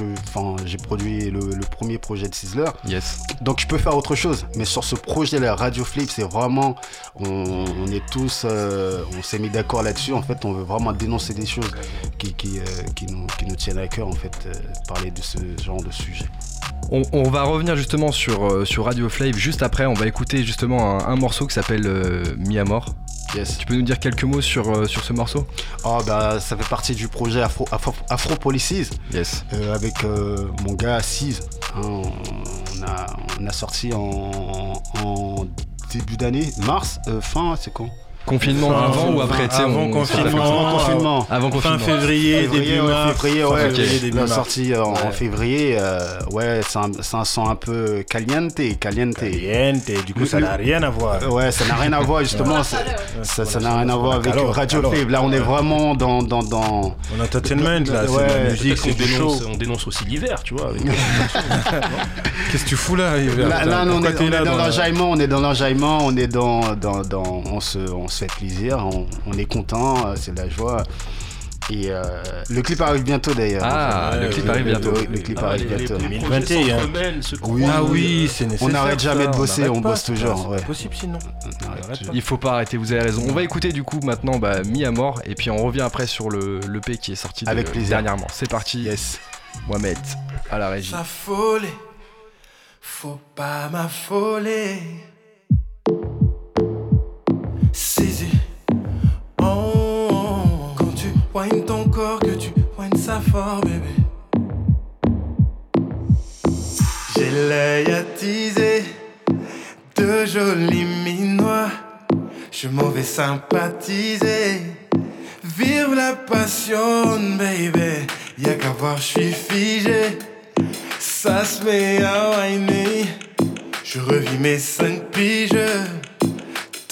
j'ai produit le, le premier projet de Sizzler, Yes. donc je peux faire autre chose. Mais sur ce projet-là, Radio Flip, c'est vraiment, on, on est tous, euh, on s'est mis d'accord là-dessus. En fait, on veut vraiment dénoncer des choses qui, qui, euh, qui nous, qui nous tiennent à cœur, en fait, euh, parler de ce genre de sujet. On, on va revenir justement sur, sur Radio Flave juste après. On va écouter justement un, un morceau qui s'appelle euh, Mi Amor. Yes. Tu peux nous dire quelques mots sur, sur ce morceau? Oh, bah, ça fait partie du projet Afro, Afro, Afro Policies. Yes. Euh, avec euh, mon gars Assise. hein, on, a, on a sorti en, en début d'année, mars, fin, c'est quand? Confinement Fin- avant ou après avant on- on sait pas confinement. Avant confinement. Fin confinement. février, Février, début ouais, mars. février, Fin ouais, février, ok. début On a mars. sorti euh, en, en Ouais. février, euh, ouais, c'est un, un son un peu caliente, caliente. Caliente, du coup Le- ça n'a rien à voir. Ouais, ça n'a rien à voir justement. Ça ça n'a rien à voir avec Alors, Radio alors. Là, on est vraiment dans, dans, dans, En entertainment là, c'est Ouais, la musique, c'est du show. dénonce, on dénonce aussi l'hiver, tu vois. Qu'est-ce que tu fous là Là, on, est, on dans la- l'enjaillement, on est dans l'enjaillement, on est dans, dans, dans on se, on se fait plaisir, on, on est content, euh, c'est de la joie. Et euh, le clip arrive bientôt d'ailleurs. Ah, le clip ouais, arrive Le- bientôt. le- le clip Ah, arrive les- bientôt. les 2021. projets s'entremêlent, se Oui. croisent. Ah oui, c'est nécessaire. n'arrête jamais de bosser, on pas, bosse toujours, c'est possible sinon. On. Il faut pas arrêter, vous avez raison. On va écouter du coup maintenant bah, Mi à mort et puis on revient après sur le l'EP qui est sorti de- Avec plaisir. dernièrement. C'est parti. Yes. Mohamed à la régie. S'affoler, faut pas m'affoler. Saisi. Oh, quand tu whines ton corps, que tu whines ça fort, bébé. J'ai l'œil attisé de jolis minois. Je m'en vais sympathiser. Vive la passion, baby. Y'a qu'à voir, je suis figé. Ça se met à whiner. Je revis mes cinq piges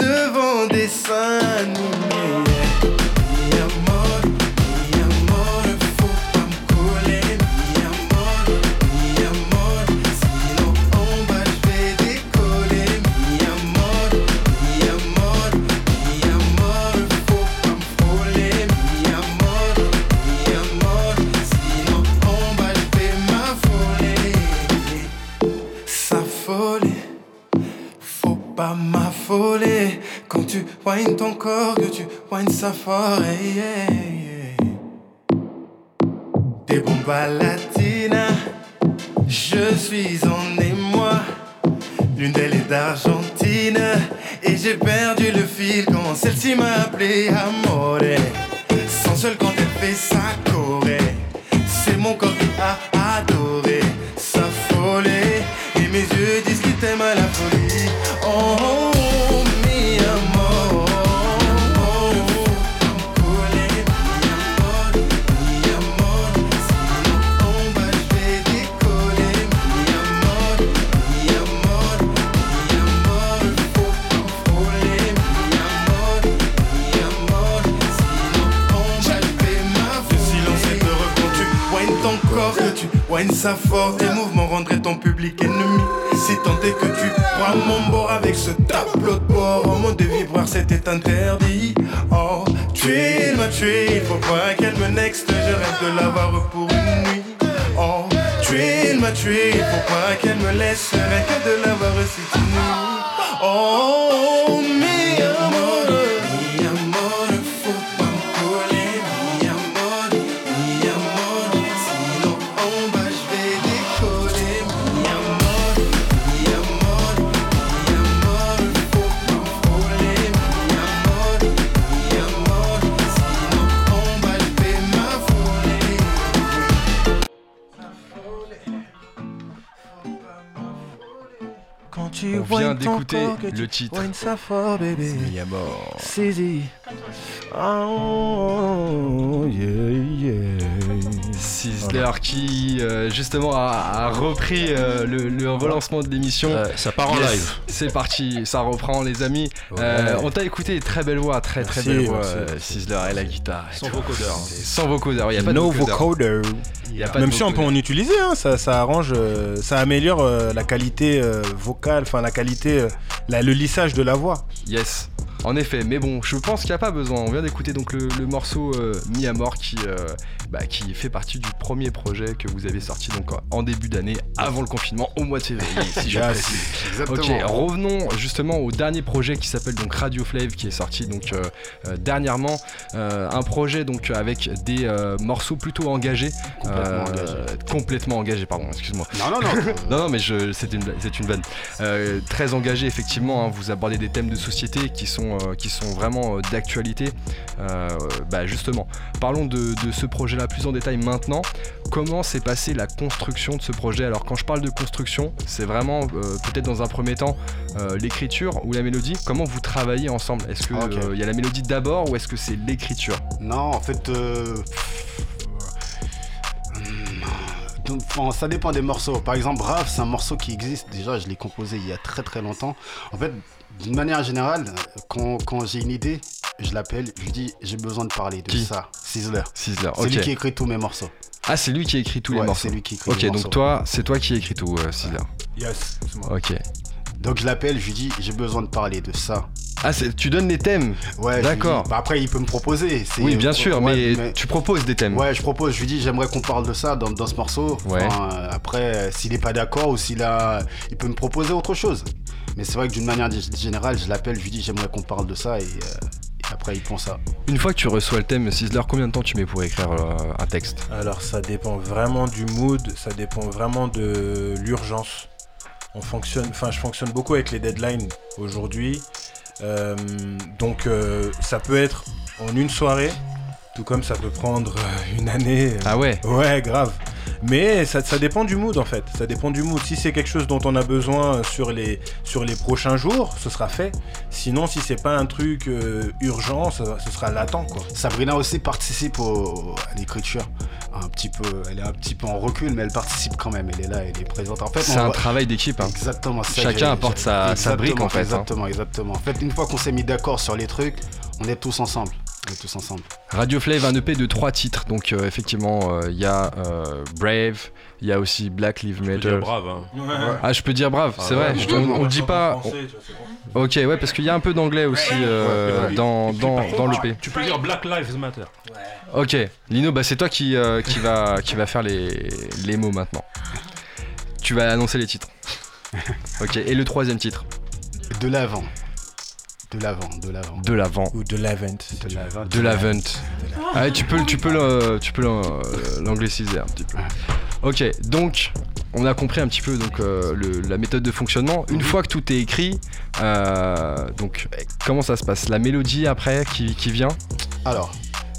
devant des seins animés. Hey, hey. Des bombes latinas, je suis en émoi. L'une d'elles est d'Argentine Et j'ai perdu le fil quand celle-ci m'a appelé Amore Sans seul quand ça fort Tes mouvements rendraient ton public ennemi. Si tant est que tu prends mon bord avec ce tableau de bord Oh mon de vibrer c'était interdit. Oh tu m'as tué Il faut pas qu'elle me next. Je rêve de l'avoir pour une nuit. Oh tu m'as tué Il faut pas qu'elle me laisse Je rêve de l'avoir cette nuit Oh vient d'écouter le titre. à mort. Saisi. Oh, yeah, yeah. Sizzler qui euh, justement a, a repris euh, le, le relancement de l'émission. Euh, ça part en Yes, live. C'est parti, ça reprend les amis. Ouais. Euh, on t'a écouté, très belle voix, très très Merci, belle voix. Sizzler et la guitare. et Sans tout. vocodeur. C'est Sans vocodeur, il n'y a pas no de vocodeur. vocoder. Il y a pas de Même si on peut en utiliser, hein, ça, ça arrange, euh, ça améliore euh, la qualité euh, vocale, enfin la qualité, euh, la- le lissage de la voix. Yes. En effet, mais bon, je pense qu'il n'y a pas besoin. On vient d'écouter donc le, le morceau euh, Mi à mort qui, euh, bah, qui fait partie du premier projet que vous avez sorti donc en début d'année, avant le confinement, au mois de février, si je précise. Exactement. Ok, revenons justement au dernier projet qui s'appelle donc Radio Flave qui est sorti donc euh, euh, dernièrement. Euh, un projet donc avec des morceaux plutôt engagés. Complètement engagé. Complètement engagés, pardon, excuse-moi. Non, non, non. Non, non, mais je, c'est une, c'est une vanne. Très engagé, effectivement. hein, vous abordez des thèmes de société qui sont, qui sont vraiment d'actualité. Bah, justement, parlons de, de ce projet-là plus en détail maintenant. Comment s'est passée la construction de ce projet? Alors, quand je parle de construction, c'est vraiment euh, peut-être dans un premier temps euh, l'écriture ou la mélodie. Comment vous travaillez ensemble? Est-ce qu'il Ok. y a la mélodie d'abord ou est-ce que c'est l'écriture? Non, en fait, euh, enfin, ça dépend des morceaux. Par exemple, Brave, c'est un morceau qui existe. Déjà, je l'ai composé il y a très très longtemps. En fait, d'une manière générale, quand, quand j'ai une idée, je l'appelle, je lui dis j'ai besoin de parler de Qui ça. Sizzler. Sizzler, C'est lui qui écrit tous mes morceaux. Ah, c'est lui qui écrit tous les morceaux. C'est lui qui écrit Ok, les donc morceaux. toi, c'est toi qui écris tout, euh, Sizzler. Yes. c'est moi. Ok. Donc je l'appelle, je lui dis j'ai besoin de parler de ça. Ah, c'est- tu donnes les thèmes Ouais, je lui D'accord. dis- bah, après, il peut me proposer. c'est- Oui, bien sûr, ouais, mais, tu proposes des thèmes. Ouais, je propose, je lui dis, j'aimerais qu'on parle de ça dans, dans ce morceau. Ouais. Enfin, euh, après, euh, s'il est pas d'accord ou s'il a. Il peut me proposer autre chose. Mais c'est vrai que d'une manière g- générale, je l'appelle, je lui dis, j'aimerais qu'on parle de ça et, euh, et après, il pense ça. Une fois que tu reçois le thème, Sizzler, combien de temps tu mets pour écrire euh, un texte? Alors ça dépend vraiment du mood, ça dépend vraiment de l'urgence. On fonctionne, enfin je fonctionne beaucoup avec les deadlines aujourd'hui. Euh, donc euh, ça peut être en une soirée, tout comme ça peut prendre une année. Ah ouais? Ouais, grave. Mais ça, ça dépend du mood en fait. Ça dépend du mood. Si c'est quelque chose dont on a besoin sur les, sur les prochains jours, ce sera fait. Sinon, si c'est pas un truc euh, urgent, ça- ce sera latent quoi. Sabrina aussi participe au- à l'écriture. Un petit peu, elle est un petit peu en recul, mais elle participe quand même. Elle est là, elle est présente. En fait, C'est un va- travail d'équipe. hein. Exactement. ça Chacun apporte sa- sa exactement, brique, en fait, hein. Exactement, exactement. En fait, une fois qu'on s'est mis d'accord sur les trucs, on est tous ensemble. On est tous ensemble. Radio Flave, un EP de trois titres. Donc, euh, effectivement, euh, il y a euh, Brave, il y a aussi Black Lives Je peux Matter. dire brave, hein. Ah, je peux dire brave, c'est vrai. je- on, on le dit pas. on- Ok, ouais, parce qu'il y a un peu d'anglais aussi euh, Ouais, dans, dans, dans l'EP. Tu peux dire Black Lives Matter. Ok, Lino, bah c'est toi qui, euh, qui, va, qui va faire les, les mots maintenant. Tu vas annoncer les titres. Ok, et le troisième titre De l'avant. De l'avant, de l'avant. De l'avant. Ou de l'event. De l'avant. De l'avant. Ah, tu peux, tu peux le- tu peux le- l'angliciser un petit peu. Ok, donc on a compris un petit peu donc euh, le- la méthode de fonctionnement. Une fois que tout est écrit, euh, donc comment ça se passe? La mélodie après qui, qui vient? Alors.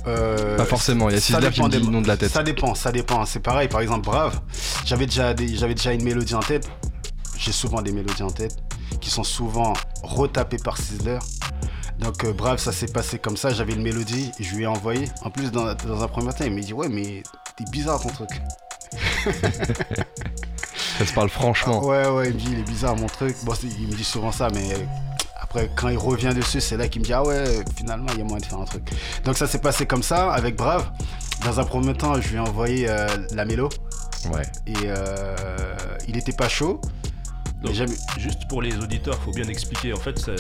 euh, Pas forcément, il y a Sizzler qui me dit des- le nom de la tête. Ça dépend, ça dépend. C'est pareil, par exemple, Brave. J'avais déjà, des- j'avais déjà une mélodie en tête. J'ai souvent des mélodies en tête qui sont souvent retapées par Sizzler. Donc, euh, Brave, ça s'est passé comme ça. J'avais une mélodie, je lui ai envoyé. En plus, dans, dans un premier temps, il m'a dit Ouais, mais t'es bizarre ton truc. Ça se parle franchement. Ouais, ouais, il me dit Il est bizarre mon truc. Bon, il me dit souvent ça, mais. euh, Après, quand il revient dessus, c'est là qu'il me dit Ah ouais, finalement, il y a moyen de faire un truc. Donc, ça s'est passé comme ça, avec Brave. Dans un premier temps, je lui ai envoyé euh, la mélo. Ouais. Et euh, il était pas chaud. Donc. Juste pour les auditeurs, faut bien expliquer. En fait, ça-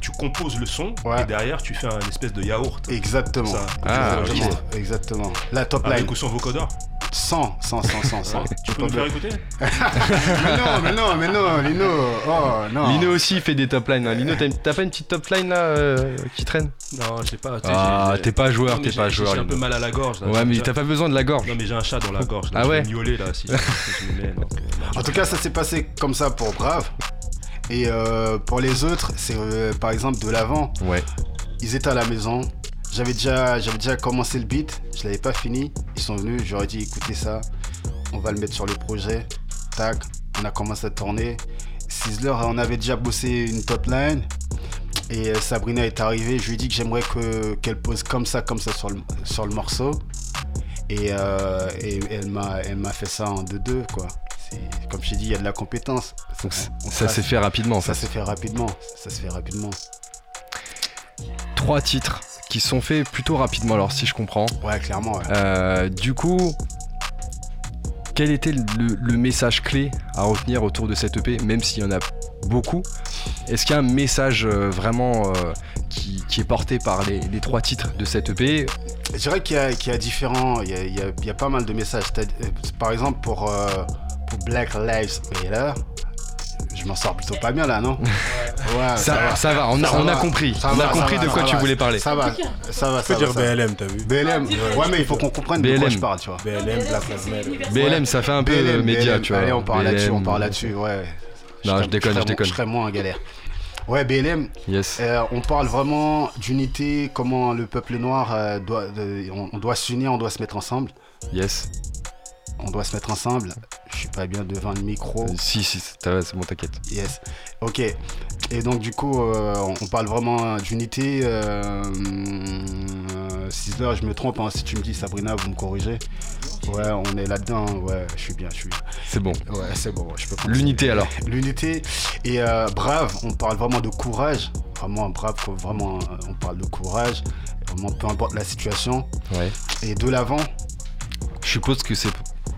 tu composes le son Ouais. et derrière tu fais un espèce de yaourt. Exactement. Ça, Ah, Exactement. Exactement. La top line. Avec ou sans vocodeur. 100, 100, 100, 100, 100. Tu peux nous faire écouter mais non, mais non, mais non, Lino. Oh, non. Lino aussi fait des top lines. hein. Lino, t'as une- t'as pas une petite top line là euh, qui traîne? Non, je sais pas. Ah, j'ai- t'es pas joueur, t'es j'ai- pas j'ai- joueur. J'ai un peu mal à la gorge. là. Ouais, mais J'ai- t'as pas besoin de la gorge. Non, mais j'ai un chat dans la gorge. Là. Ah ouais miauler là si, En tout cas, ça s'est passé comme ça pour Brave. Et euh, pour les autres, c'est euh, par exemple de l'avant. Ouais. Ils étaient à la maison. J'avais déjà, j'avais déjà commencé le beat. Je l'avais pas fini. Ils sont venus. J'aurais dit écoutez ça. On va le mettre sur le projet. Tac. On a commencé à tourner. Sizzler, on avait déjà bossé une top line. Et euh, Sabrina est arrivée. Je lui ai dit que j'aimerais que, qu'elle pose comme ça, comme ça sur le, sur le morceau. Et, euh, et elle m'a, elle m'a fait ça en 2-2 quoi. C'est- Comme je t'ai dit, il y a de la compétence. Donc On- on ça s'est fait rapidement. ça Ça. s'est fait rapidement. Ça se fait rapidement. Trois titres qui sont faits plutôt rapidement. Alors si je comprends. Ouais, clairement. ouais. Euh, du coup, quel était le, le message clé à retenir autour de cette EP, même s'il y en a beaucoup? Est-ce qu'il y a un message euh, vraiment euh, qui, qui est porté par les, les trois titres de cette EP Je dirais qu'il y a, qu'il y a différents. Il y a, il y a- il y a pas mal de messages. Par exemple, pour, pour Black Lives Matter, je m'en sors plutôt pas bien là, non Ouais, ça, ça va, on a, Ça on a va. compris. Ça on va, a compris va, de quoi tu voulais parler. Ça va, ça va, ça peux va. dire. BLM, t'as vu BLM. Ouais, mais il faut qu'on comprenne de quoi BLM. je parle, tu vois. BLM, Black Lives Matter. BLM, ça fait un peu euh, BLM, média, BLM. tu vois. Allez, on parle là-dessus, on BLM. parle là-dessus, ouais. Non, je déconne, je déconne. moins- Je serais moins en galère. Ouais, BLM, Yes. Euh, on parle vraiment d'unité, comment le peuple noir euh, doit, on doit s'unir, on doit se mettre ensemble. Yes. On doit se mettre ensemble. Je suis pas bien devant le micro. Si, si, c'est bon, t'inquiète. Yes. Ok. Et donc du coup, euh, on parle vraiment d'unité. Euh, euh, Sizzler, je me trompe. hein, si tu me dis Sabrina, vous me corrigez. Ouais, on est là-dedans. Ouais, je suis bien, je suis. bien. C'est bon. Ouais, c'est bon. Je peux continuer. L'unité alors. L'unité et euh, brave, on parle vraiment de courage. Vraiment brave, vraiment, on parle de courage. Vraiment, peu importe la situation. Ouais. Et de l'avant, Je suppose que c'est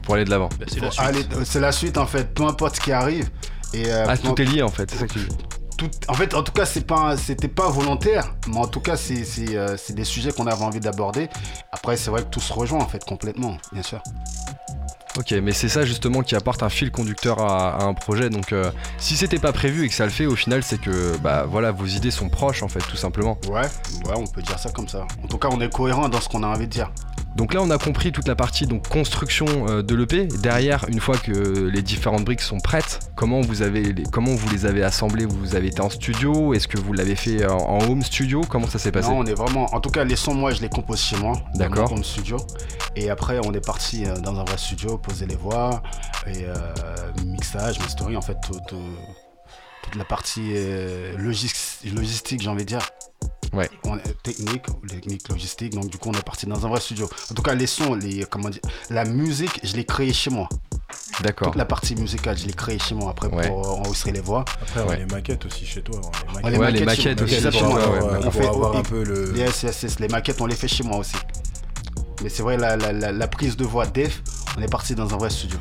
pour aller de l'avant. Bah, c'est la suite. aller- c'est la suite en fait. Peu importe ce qui arrive. Et euh, Ah, tout est lié en fait, c'est ça que tu dis. tout, en fait, en tout cas, c'est pas, c'était pas volontaire, mais en tout cas, c'est, c'est, euh, c'est des sujets qu'on avait envie d'aborder. Après, c'est vrai que tout se rejoint en fait complètement, bien sûr. Ok, mais c'est ça justement qui apporte un fil conducteur à, à un projet. Donc, euh, si c'était pas prévu et que ça le fait, au final, c'est que bah voilà, vos idées sont proches en fait, tout simplement. Ouais, ouais, on peut dire ça comme ça. En tout cas, on est cohérent dans ce qu'on a envie de dire. Donc là, on a compris toute la partie donc construction euh, de l'EP. Derrière, une fois que les différentes briques sont prêtes, comment vous avez, les, comment vous les avez assemblées? Vous avez été en studio? Est-ce que vous l'avez fait en, en home studio? Comment ça s'est passé? Non, on est vraiment. En tout cas, les sons, moi, je les compose chez moi. D'accord. home studio. Et après, on est parti euh, dans un vrai studio, poser les voix et euh, mixage, mastering, en fait, tout- tout- toute la partie euh, logis- logistique, j'ai envie de dire. Ouais. On est- technique, technique, logistique. Donc, du coup, on est parti dans un vrai studio. En tout cas, les sons, les, comment dire, la musique, je l'ai créée chez moi. D'accord. Toute la partie musicale, je l'ai créée chez moi. Après, Ouais. pour enregistrer les voix. Après, on Ouais. a les maquettes aussi chez toi. on les On maquettes. Ouais, les maquettes chez moi. aussi, chez euh, On fait- avoir un peu le. Les SSS, les maquettes, on les fait chez moi aussi. Mais c'est vrai, la, la- la- la prise de voix def, on est parti dans un vrai studio.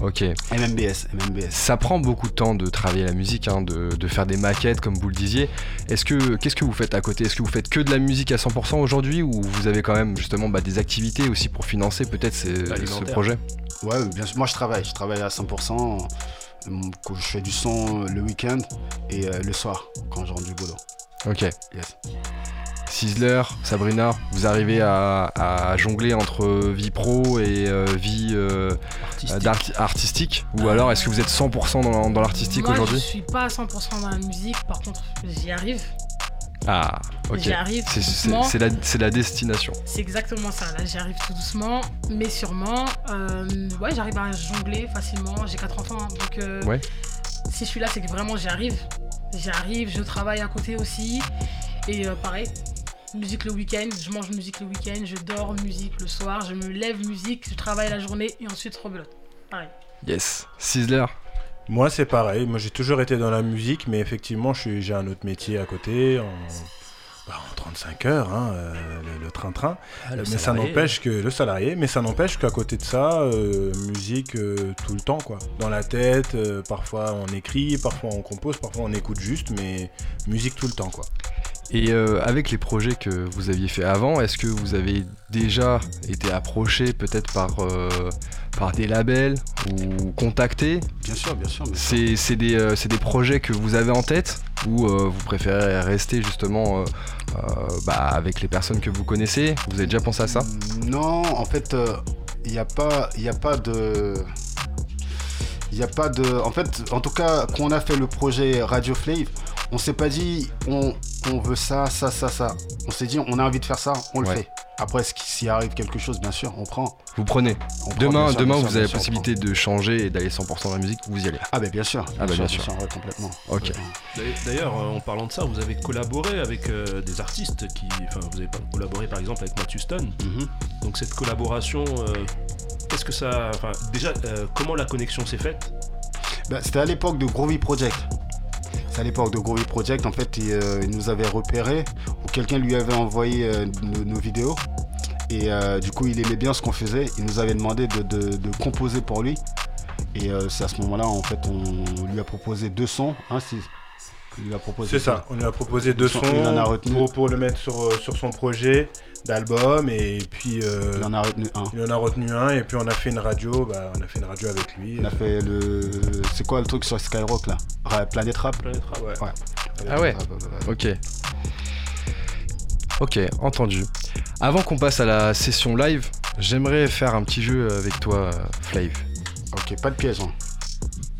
Ok. MMBS, MMBS. Ça prend beaucoup de temps de travailler la musique, hein, de, de faire des maquettes comme vous le disiez. Est-ce que qu'est-ce que vous faites à côté? Est-ce que vous faites que de la musique à 100% aujourd'hui ou vous avez quand même justement bah, des activités aussi pour financer peut-être ces- ce projet? Ouais, bien sûr. Moi, je travaille. Je travaille à 100%. euh, Je fais du son le week-end et euh, le soir quand je rentre du boulot. Ok. Yes. Sizzler, Sabrina, vous arrivez à, à jongler entre vie pro et euh, vie euh, Artistique. Ou alors est-ce que vous êtes 100% dans, dans l'artistique Moi, je aujourd'hui suis pas à 100% dans la musique, par contre, j'y arrive. Ah, ok. J'y arrive C'est- tout C'est doucement. c'est la, destination. C'est exactement ça. Là, j'y arrive tout doucement, mais sûrement. Euh, ouais, j'arrive à jongler facilement. J'ai quatre enfants, hein, donc euh, Ouais. Si je suis là, c'est que vraiment j'y arrive. J'y arrive, je travaille à côté aussi. Et euh, pareil, musique le week-end, je mange musique le week-end, je dors musique le soir, je me lève musique, je travaille la journée et ensuite rebelote. Pareil. Yes. Sizzler, Moi, c'est pareil. Moi, j'ai toujours été dans la musique, mais effectivement, je suis- j'ai un autre métier à côté. En, bah, en 35 heures, hein, euh, le- train-train. Ah, le mais ça salarié. n'empêche que le salarié, mais ça n'empêche qu'à côté de ça, euh, musique euh, tout le temps, quoi. Dans la tête, euh, parfois on écrit, parfois on compose, parfois on écoute juste, mais musique tout le temps, quoi. Et euh, avec les projets que vous aviez fait avant, est-ce que vous avez déjà été approché peut-être par, euh, par des labels ou contacté? Bien sûr, bien sûr. C'est c'est des, euh, c'est des projets que vous avez en tête ou euh, vous préférez rester justement bah, avec les personnes que vous connaissez Vous avez déjà pensé à ça Non, en fait, il n'y a pas, il a pas de, il y a pas de, en fait, en tout cas, quand on a fait le projet Radio Flave, on s'est pas dit, on, on veut ça, ça, ça, ça. On s'est dit, on a envie de faire ça, on le Ouais. fait. Après, ce qui- s'il arrive quelque chose, bien sûr, on prend. Vous prenez On Demain, sûr, demain sûr, vous avez la possibilité de changer et d'aller 100% dans la musique, vous y allez. Ah ben bien sûr. Ah, bah, bien sûr. ouais, complètement. Ok. D'ailleurs, euh, en parlant de ça, vous avez collaboré avec euh, des artistes qui. Enfin, vous avez pas collaboré par exemple avec Matthew Stone. Mhm. Donc cette collaboration, euh, qu'est-ce que ça. Enfin, déjà, euh, comment la connexion s'est faite? Bah, C'était à l'époque de Groovy Project. À l'époque de Groovy Project, en fait, il, euh, il nous avait repéré, ou quelqu'un lui avait envoyé euh, nos, nos vidéos. Et euh, du coup, il aimait bien ce qu'on faisait. Il nous avait demandé de, de- de composer pour lui. Et euh, c'est à ce moment-là, en fait, on lui a proposé deux sons. Hein, c'est- il lui a proposé C'est ça, on lui a proposé deux Son- sons il en a retenu. pour, pour le mettre sur, sur son projet d'album et puis euh, Il en a retenu un. il en a retenu un et puis on a fait une radio, bah, on a fait une radio avec lui. Il a fait le. C'est quoi le truc sur Skyrock là? Planet Rap? Planète Rap Ouais. Ouais. Ah ouais? Rap. Ok. Ok, entendu. Avant qu'on passe à la session live, j'aimerais faire un petit jeu avec toi, Flav. Ok, pas de piège. Hein.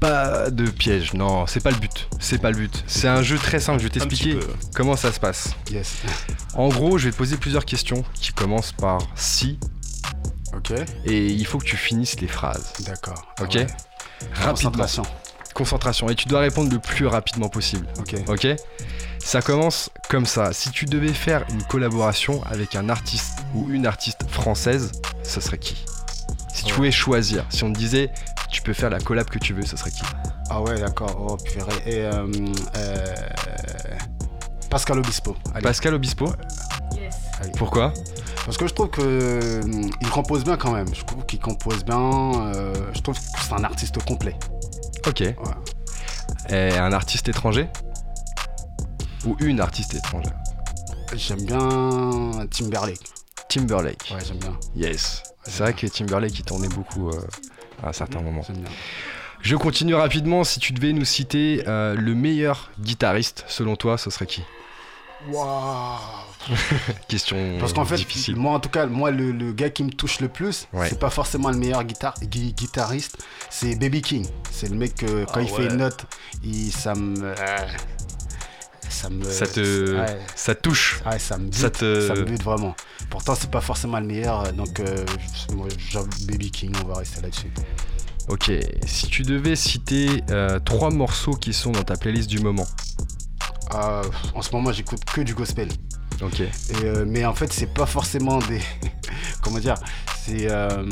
Pas de piège, non, c'est pas le but. C'est pas le but. C'est un jeu très simple, je vais t'expliquer comment ça se passe. Yes. En gros, je vais te poser plusieurs questions qui commencent par si ok, et il faut que tu finisses les phrases. d'accord. Ok. Ah ouais. Rapidement. Concentration. Concentration. Et tu dois répondre le plus rapidement possible. Ok. Ok Ça commence comme ça. Si tu devais faire une collaboration avec un artiste ou une artiste française, ce serait qui? Si tu pouvais choisir, si on te disait tu peux faire la collab que tu veux, ce serait qui Ah ouais, d'accord. Oh purée. Et euh, euh, Pascal Obispo. Allez. Pascal Obispo Yes. Pourquoi Parce que je trouve que euh, il compose bien quand même. Je trouve qu'il compose bien. euh, je trouve que c'est un artiste complet. Ok. Et un artiste étranger ou une artiste étrangère J'aime bien Timberlake. Timberlake. Ouais, j'aime bien. Yes. C'est vrai que Timberlake il tournait beaucoup euh, à un certain moment. Je continue rapidement. Si tu devais nous citer euh, le meilleur guitariste, selon toi, ce serait qui? Waouh. Question Parce qu'en fait, difficile. moi en tout cas, moi le, le gars qui me touche le plus, Ouais. c'est pas forcément le meilleur guitar- gui- guitariste, c'est Baby King. C'est le mec que quand Ah il fait une note, il, ça me. euh, ça me. Ça te, Ouais, ça te touche. ouais, ça me bute. Ça te- Ça me bute vraiment. Pourtant, c'est pas forcément le meilleur, euh, donc euh, genre Baby King, on va rester là-dessus. Ok. Si tu devais citer euh, trois morceaux qui sont dans ta playlist du moment. En ce moment, j'écoute que du gospel. Ok. Et, mais en fait, c'est pas forcément des. Comment dire C'est euh,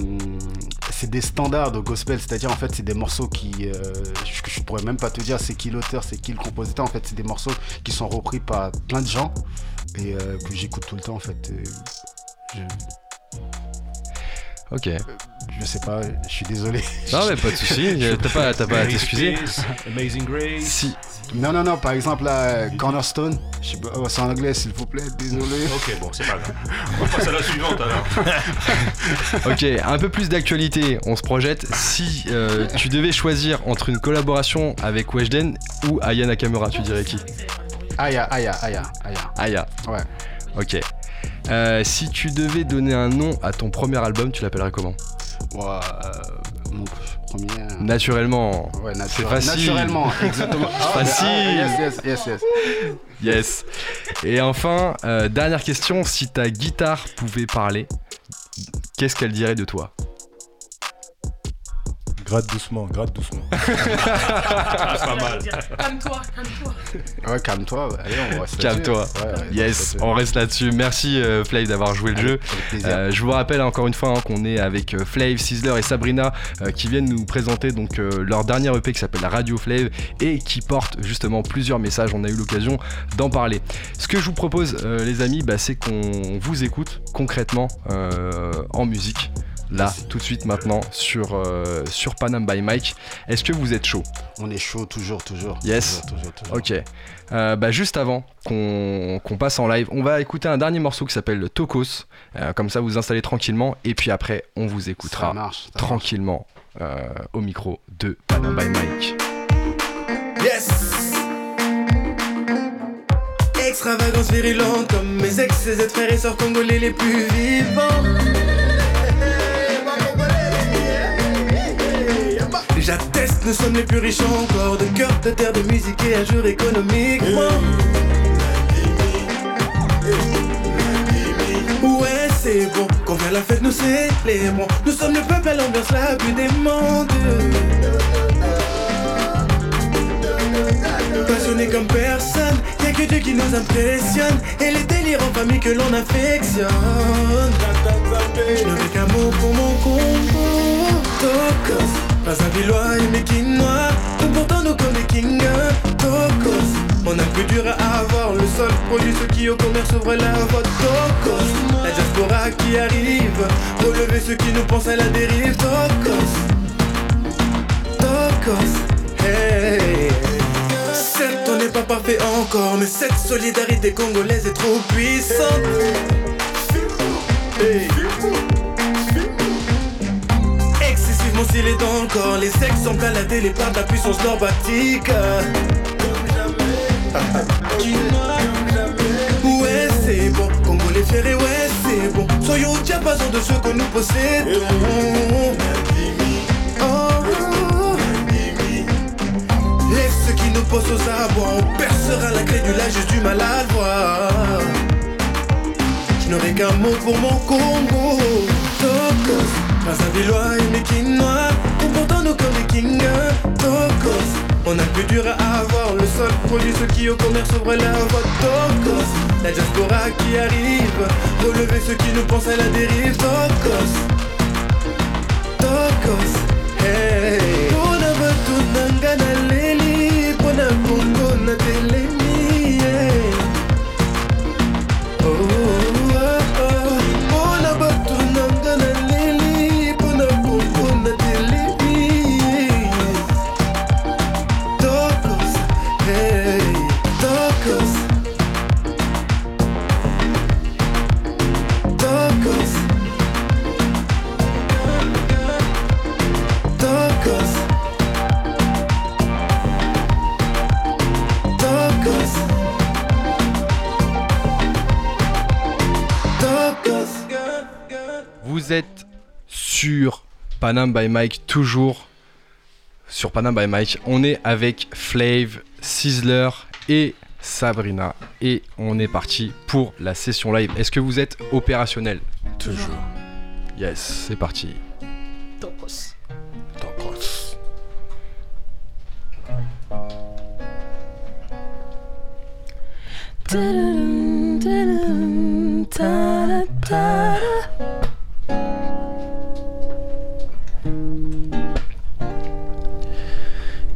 c'est des standards de gospel, c'est-à-dire en fait, c'est des morceaux qui. euh, je, je pourrais même pas te dire c'est qui l'auteur, c'est qui le compositeur. En fait, c'est des morceaux qui sont repris par plein de gens et euh, que j'écoute tout le temps en fait. Je, Ok. je sais pas, je suis désolé. Non mais pas de soucis. T'as pas, t'as pas à t'excuser. Amazing Grace. Si. Non, non, non, par exemple, là, euh, Cornerstone, oh, c'est en anglais, s'il vous plaît, désolé. Ok, bon, c'est pas grave. On va passer à la suivante alors. Ok. Un peu plus d'actualité. On se projette. Si euh, tu devais choisir entre une collaboration avec Weshden ou Aya Nakamura, tu dirais qui? Aya, Aya, Aya, Aya. Aya. Ouais. Ok. Euh, si tu devais donner un nom à ton premier album, tu l'appellerais comment? Ouais, euh, mon premier. euh, Naturellement. Ouais, nature- C'est facile. Naturellement, exactement. Ah, Facile. ah, yes, yes, yes, yes. Yes. Et enfin, euh, dernière question, si ta guitare pouvait parler, qu'est-ce qu'elle dirait de toi? Gratte doucement, gratte doucement. Ah, c'est pas mal. Calme-toi, calme-toi. Ouais, calme-toi. Allez, on reste là-dessus. Calme-toi. Ouais, ouais, Yes, on reste là-dessus. Merci euh, Flav d'avoir joué le jeu. Euh, je vous rappelle encore une fois hein, qu'on est avec euh, Flav, Sizzler et Sabrina euh, qui viennent nous présenter donc euh, leur dernier EP qui s'appelle Radio Flav et qui porte justement plusieurs messages. On a eu l'occasion d'en parler. Ce que je vous propose euh, les amis, bah, c'est qu'on vous écoute concrètement euh, en musique. Là, Merci. tout de suite maintenant sur, euh, sur Panam by Mike. Est-ce que vous êtes chaud? On est chaud, toujours, toujours. Yes. Toujours, toujours, toujours. Ok. Euh, bah, juste avant qu'on qu'on passe en live, on va écouter un dernier morceau qui s'appelle Tokos. Euh, comme ça, vous installez tranquillement. Et puis après, on vous Ça écoutera marche. ça marche. tranquillement euh, au micro de Panam by Mike. Yes Extravagance virulente comme mes ex, ses aides frères et sœurs congolais les plus vivants. J'atteste, nous sommes les plus riches encore. De cœur, de terre, de musique et à jour économiquement. Ouais, c'est bon, qu'on vient la fête, nous célébrons. Nous sommes le peuple à l'ambiance la plus démente. Passionné comme personne, y'a que Dieu qui nous impressionne. Et les délires en famille que l'on affectionne. Je n'aurai qu'un mot pour mon combo Tokos, pas un villois et mes quinois Comportons-nous comme des kings Tokos, on a plus dur à avoir Le sol produit ceux qui au commerce ouvrent la voie. Tokos, la diaspora qui arrive Relever ceux qui nous pensent à la dérive. Tokos Tokos, hey. Certes, on n'est pas parfait encore, mais cette solidarité congolaise est trop puissante. Hey. Excessivement stylé dans le corps, les sexes semblent à la télé par de la puissance normatique. Ouais, c'est bon, Congolais fiers et ouais, c'est bon? Soyons au diapason de ce que nous possédons. Oh. Laisse ceux qui nous posent aux abois On percera la crédulage, j'ai du mal à voir Je n'aurai qu'un mot pour mon Congo Tokos, pas un villois et mes quinois Comportons-nous comme des kings Tokos, on a plus dur à avoir Le sol produit ceux qui au commerce ouvrent la voie Tokos, la diaspora qui arrive Relever ceux qui nous pensent à la dérive. Tokos. Tokos, hey. Pona Panam by Mike, toujours sur Panam by Mike. On est avec Flav, Sizzler et Sabrina. Et on est parti pour la session live. Est-ce que vous êtes opérationnel? Toujours. Yes, c'est parti. Topos. Topos.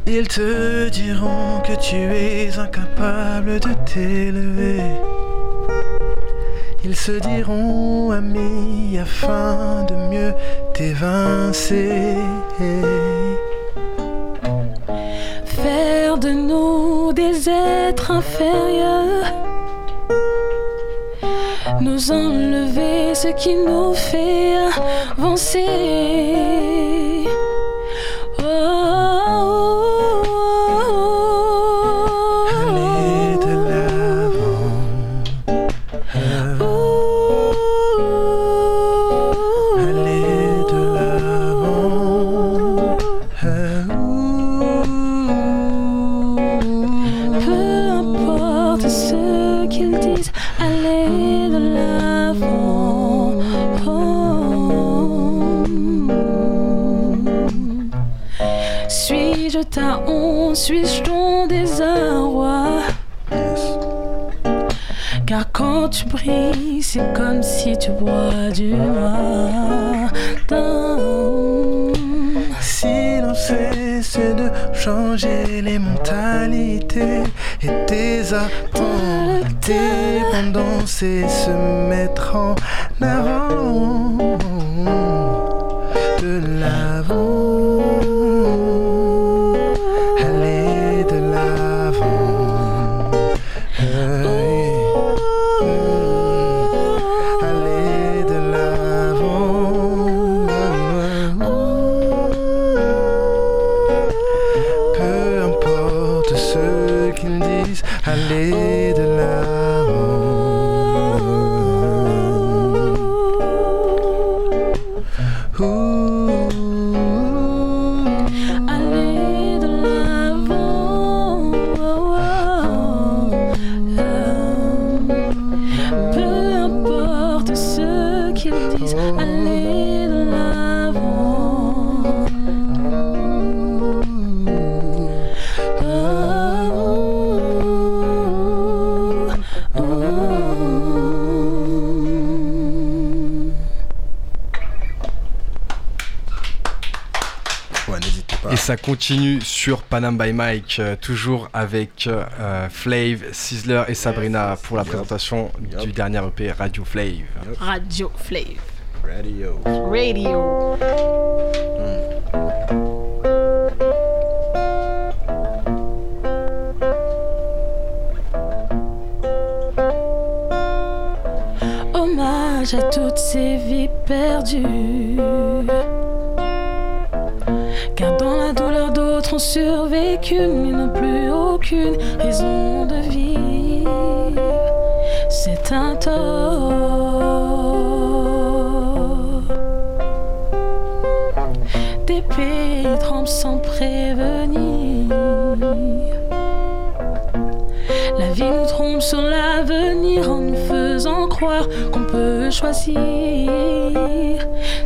Ils te diront que tu es incapable de t'élever. Ils se diront amis afin de mieux t'évincer. Faire de nous des êtres inférieurs. Nous enlever ce qui nous fait avancer. Suis-je ton désarroi? Car quand tu brilles, c'est comme si tu bois du matin. Si l'on cesse de changer les mentalités et tes attentes, dépendance et se mettre en avant sur Panam by Mike, euh, toujours avec euh, Flav, Sizzler et Sabrina pour la présentation du dernier EP Radio Flav. Radio Flav. Radio. Radio. Hommage à toutes ces vies perdues. Survécu, mais n'ont plus aucune raison de vivre. C'est un tort. Des pays tremblent sans prévenir. La vie nous trompe sur l'avenir en nous faisant croire qu'on peut choisir.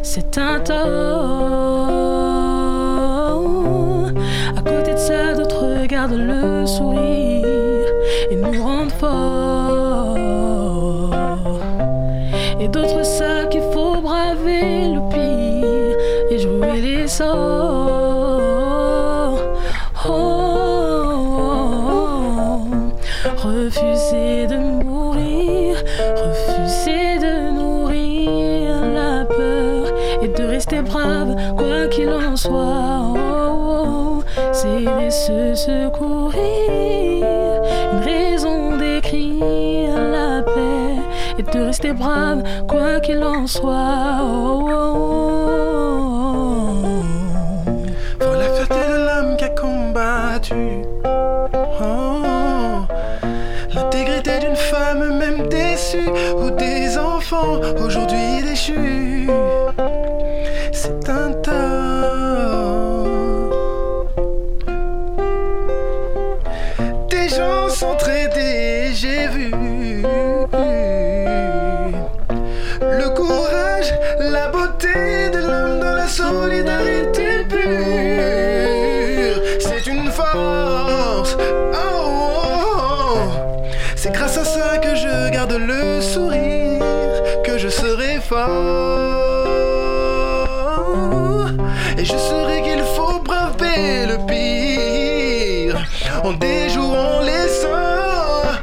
C'est un tort. Le sourire et nous rendent forts. Et d'autres savent qu'il faut braver le pire et jouer les sorts. Se secourir, une raison d'écrire la paix et de rester brave, quoi qu'il en soit. Oh, oh, oh. Pour la fierté de l'homme qui a combattu. Oh, L'intégrité d'une femme même déçue ou des enfants aujourd'hui grâce à ça que je garde le sourire, que je serai fort? Et je saurai qu'il faut braver le pire en déjouant les sorts.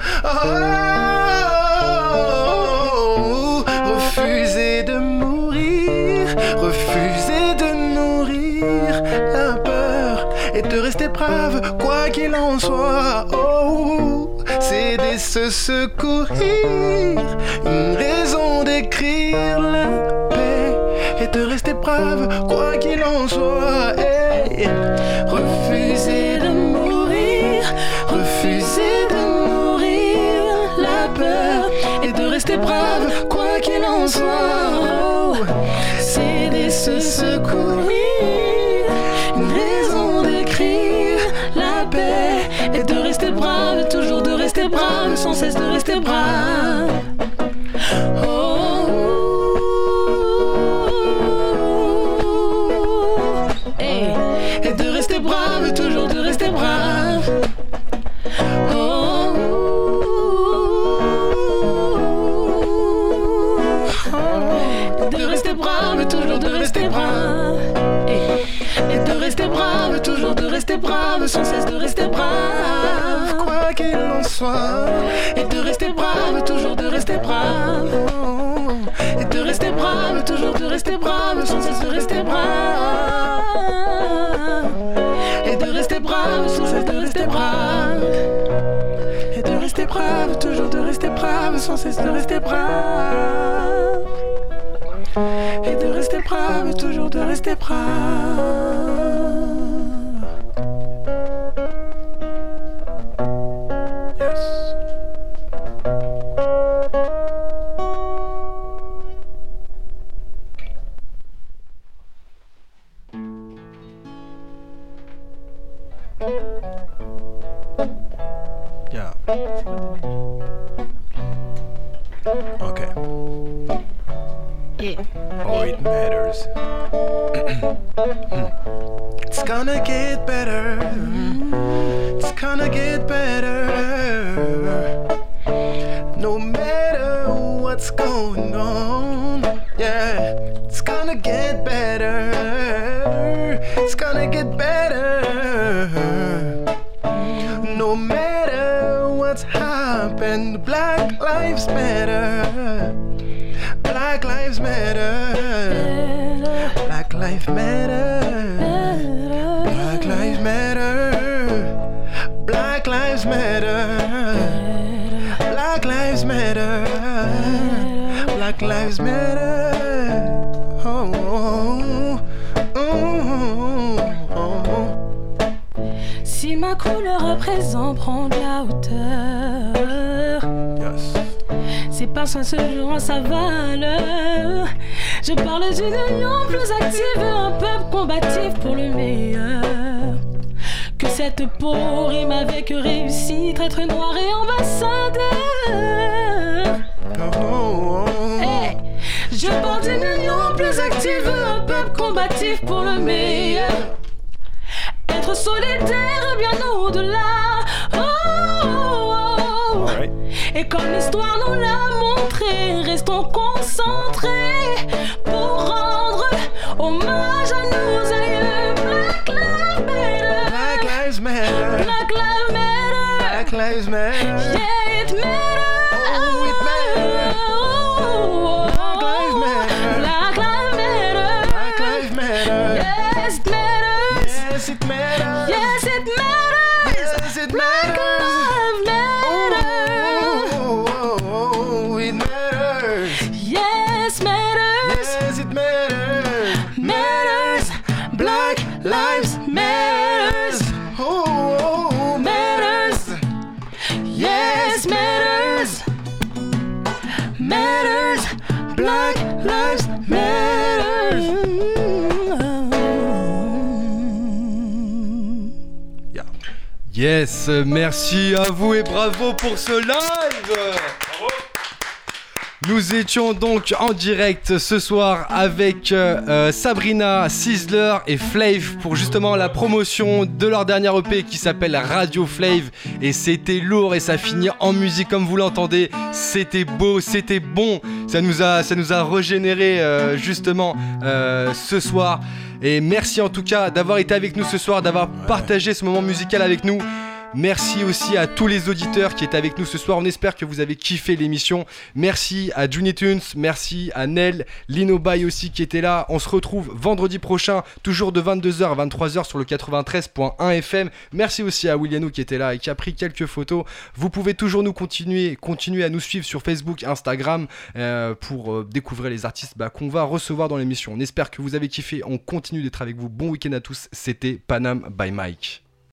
Refuser de mourir, refuser de nourrir la peur et de rester brave, quoi qu'il en soit. Secourir, une raison d'écrire la paix et de rester brave, quoi qu'il en soit. Refuser de mourir, refuser de mourir la peur et de rester brave, quoi qu'il en soit. De rester brave. Oh, et de rester brave, toujours de rester brave. Oh, de rester brave, toujours de rester brave. Et, de rester brave, toujours de rester brave, sans cesse Et de rester brave, toujours de rester brave. Et de rester brave, toujours de rester brave, sans cesse de rester brave. Et de rester brave, sans cesse de rester brave. Et de rester brave, toujours de rester brave, sans cesse de rester brave. Et de rester brave, toujours de rester brave. Restons concentrés pour rendre hommage à nos aïeux. Black Lives Matter. Black Lives Matter. Black Lives Matter. Black Lives Matter. Yeah, it matters. Yes, merci à vous et bravo pour ce live Nous étions donc en direct ce soir avec euh, euh, Sabrina, Sizzler et Flav pour justement la promotion de leur dernière EP qui s'appelle Radio Flav. Et c'était lourd et ça finit en musique comme vous l'entendez. C'était beau, c'était bon. Ça nous a, ça nous a régénéré euh, justement euh, ce soir. Et merci en tout cas d'avoir été avec nous ce soir, d'avoir partagé ce moment musical avec nous. Merci aussi à tous les auditeurs qui étaient avec nous ce soir. On espère que vous avez kiffé l'émission. Merci à Juni Tunes, merci à Nel, Lino Bay aussi qui était là. On se retrouve vendredi prochain, toujours de 22h à 23h sur le 93.1 FM. Merci aussi à Williano qui était là et qui a pris quelques photos. Vous pouvez toujours nous continuer, continuer à nous suivre sur Facebook, Instagram euh, pour euh, découvrir les artistes bah, qu'on va recevoir dans l'émission. On espère que vous avez kiffé. On continue d'être avec vous. Bon week-end à tous. C'était Panam by Mike.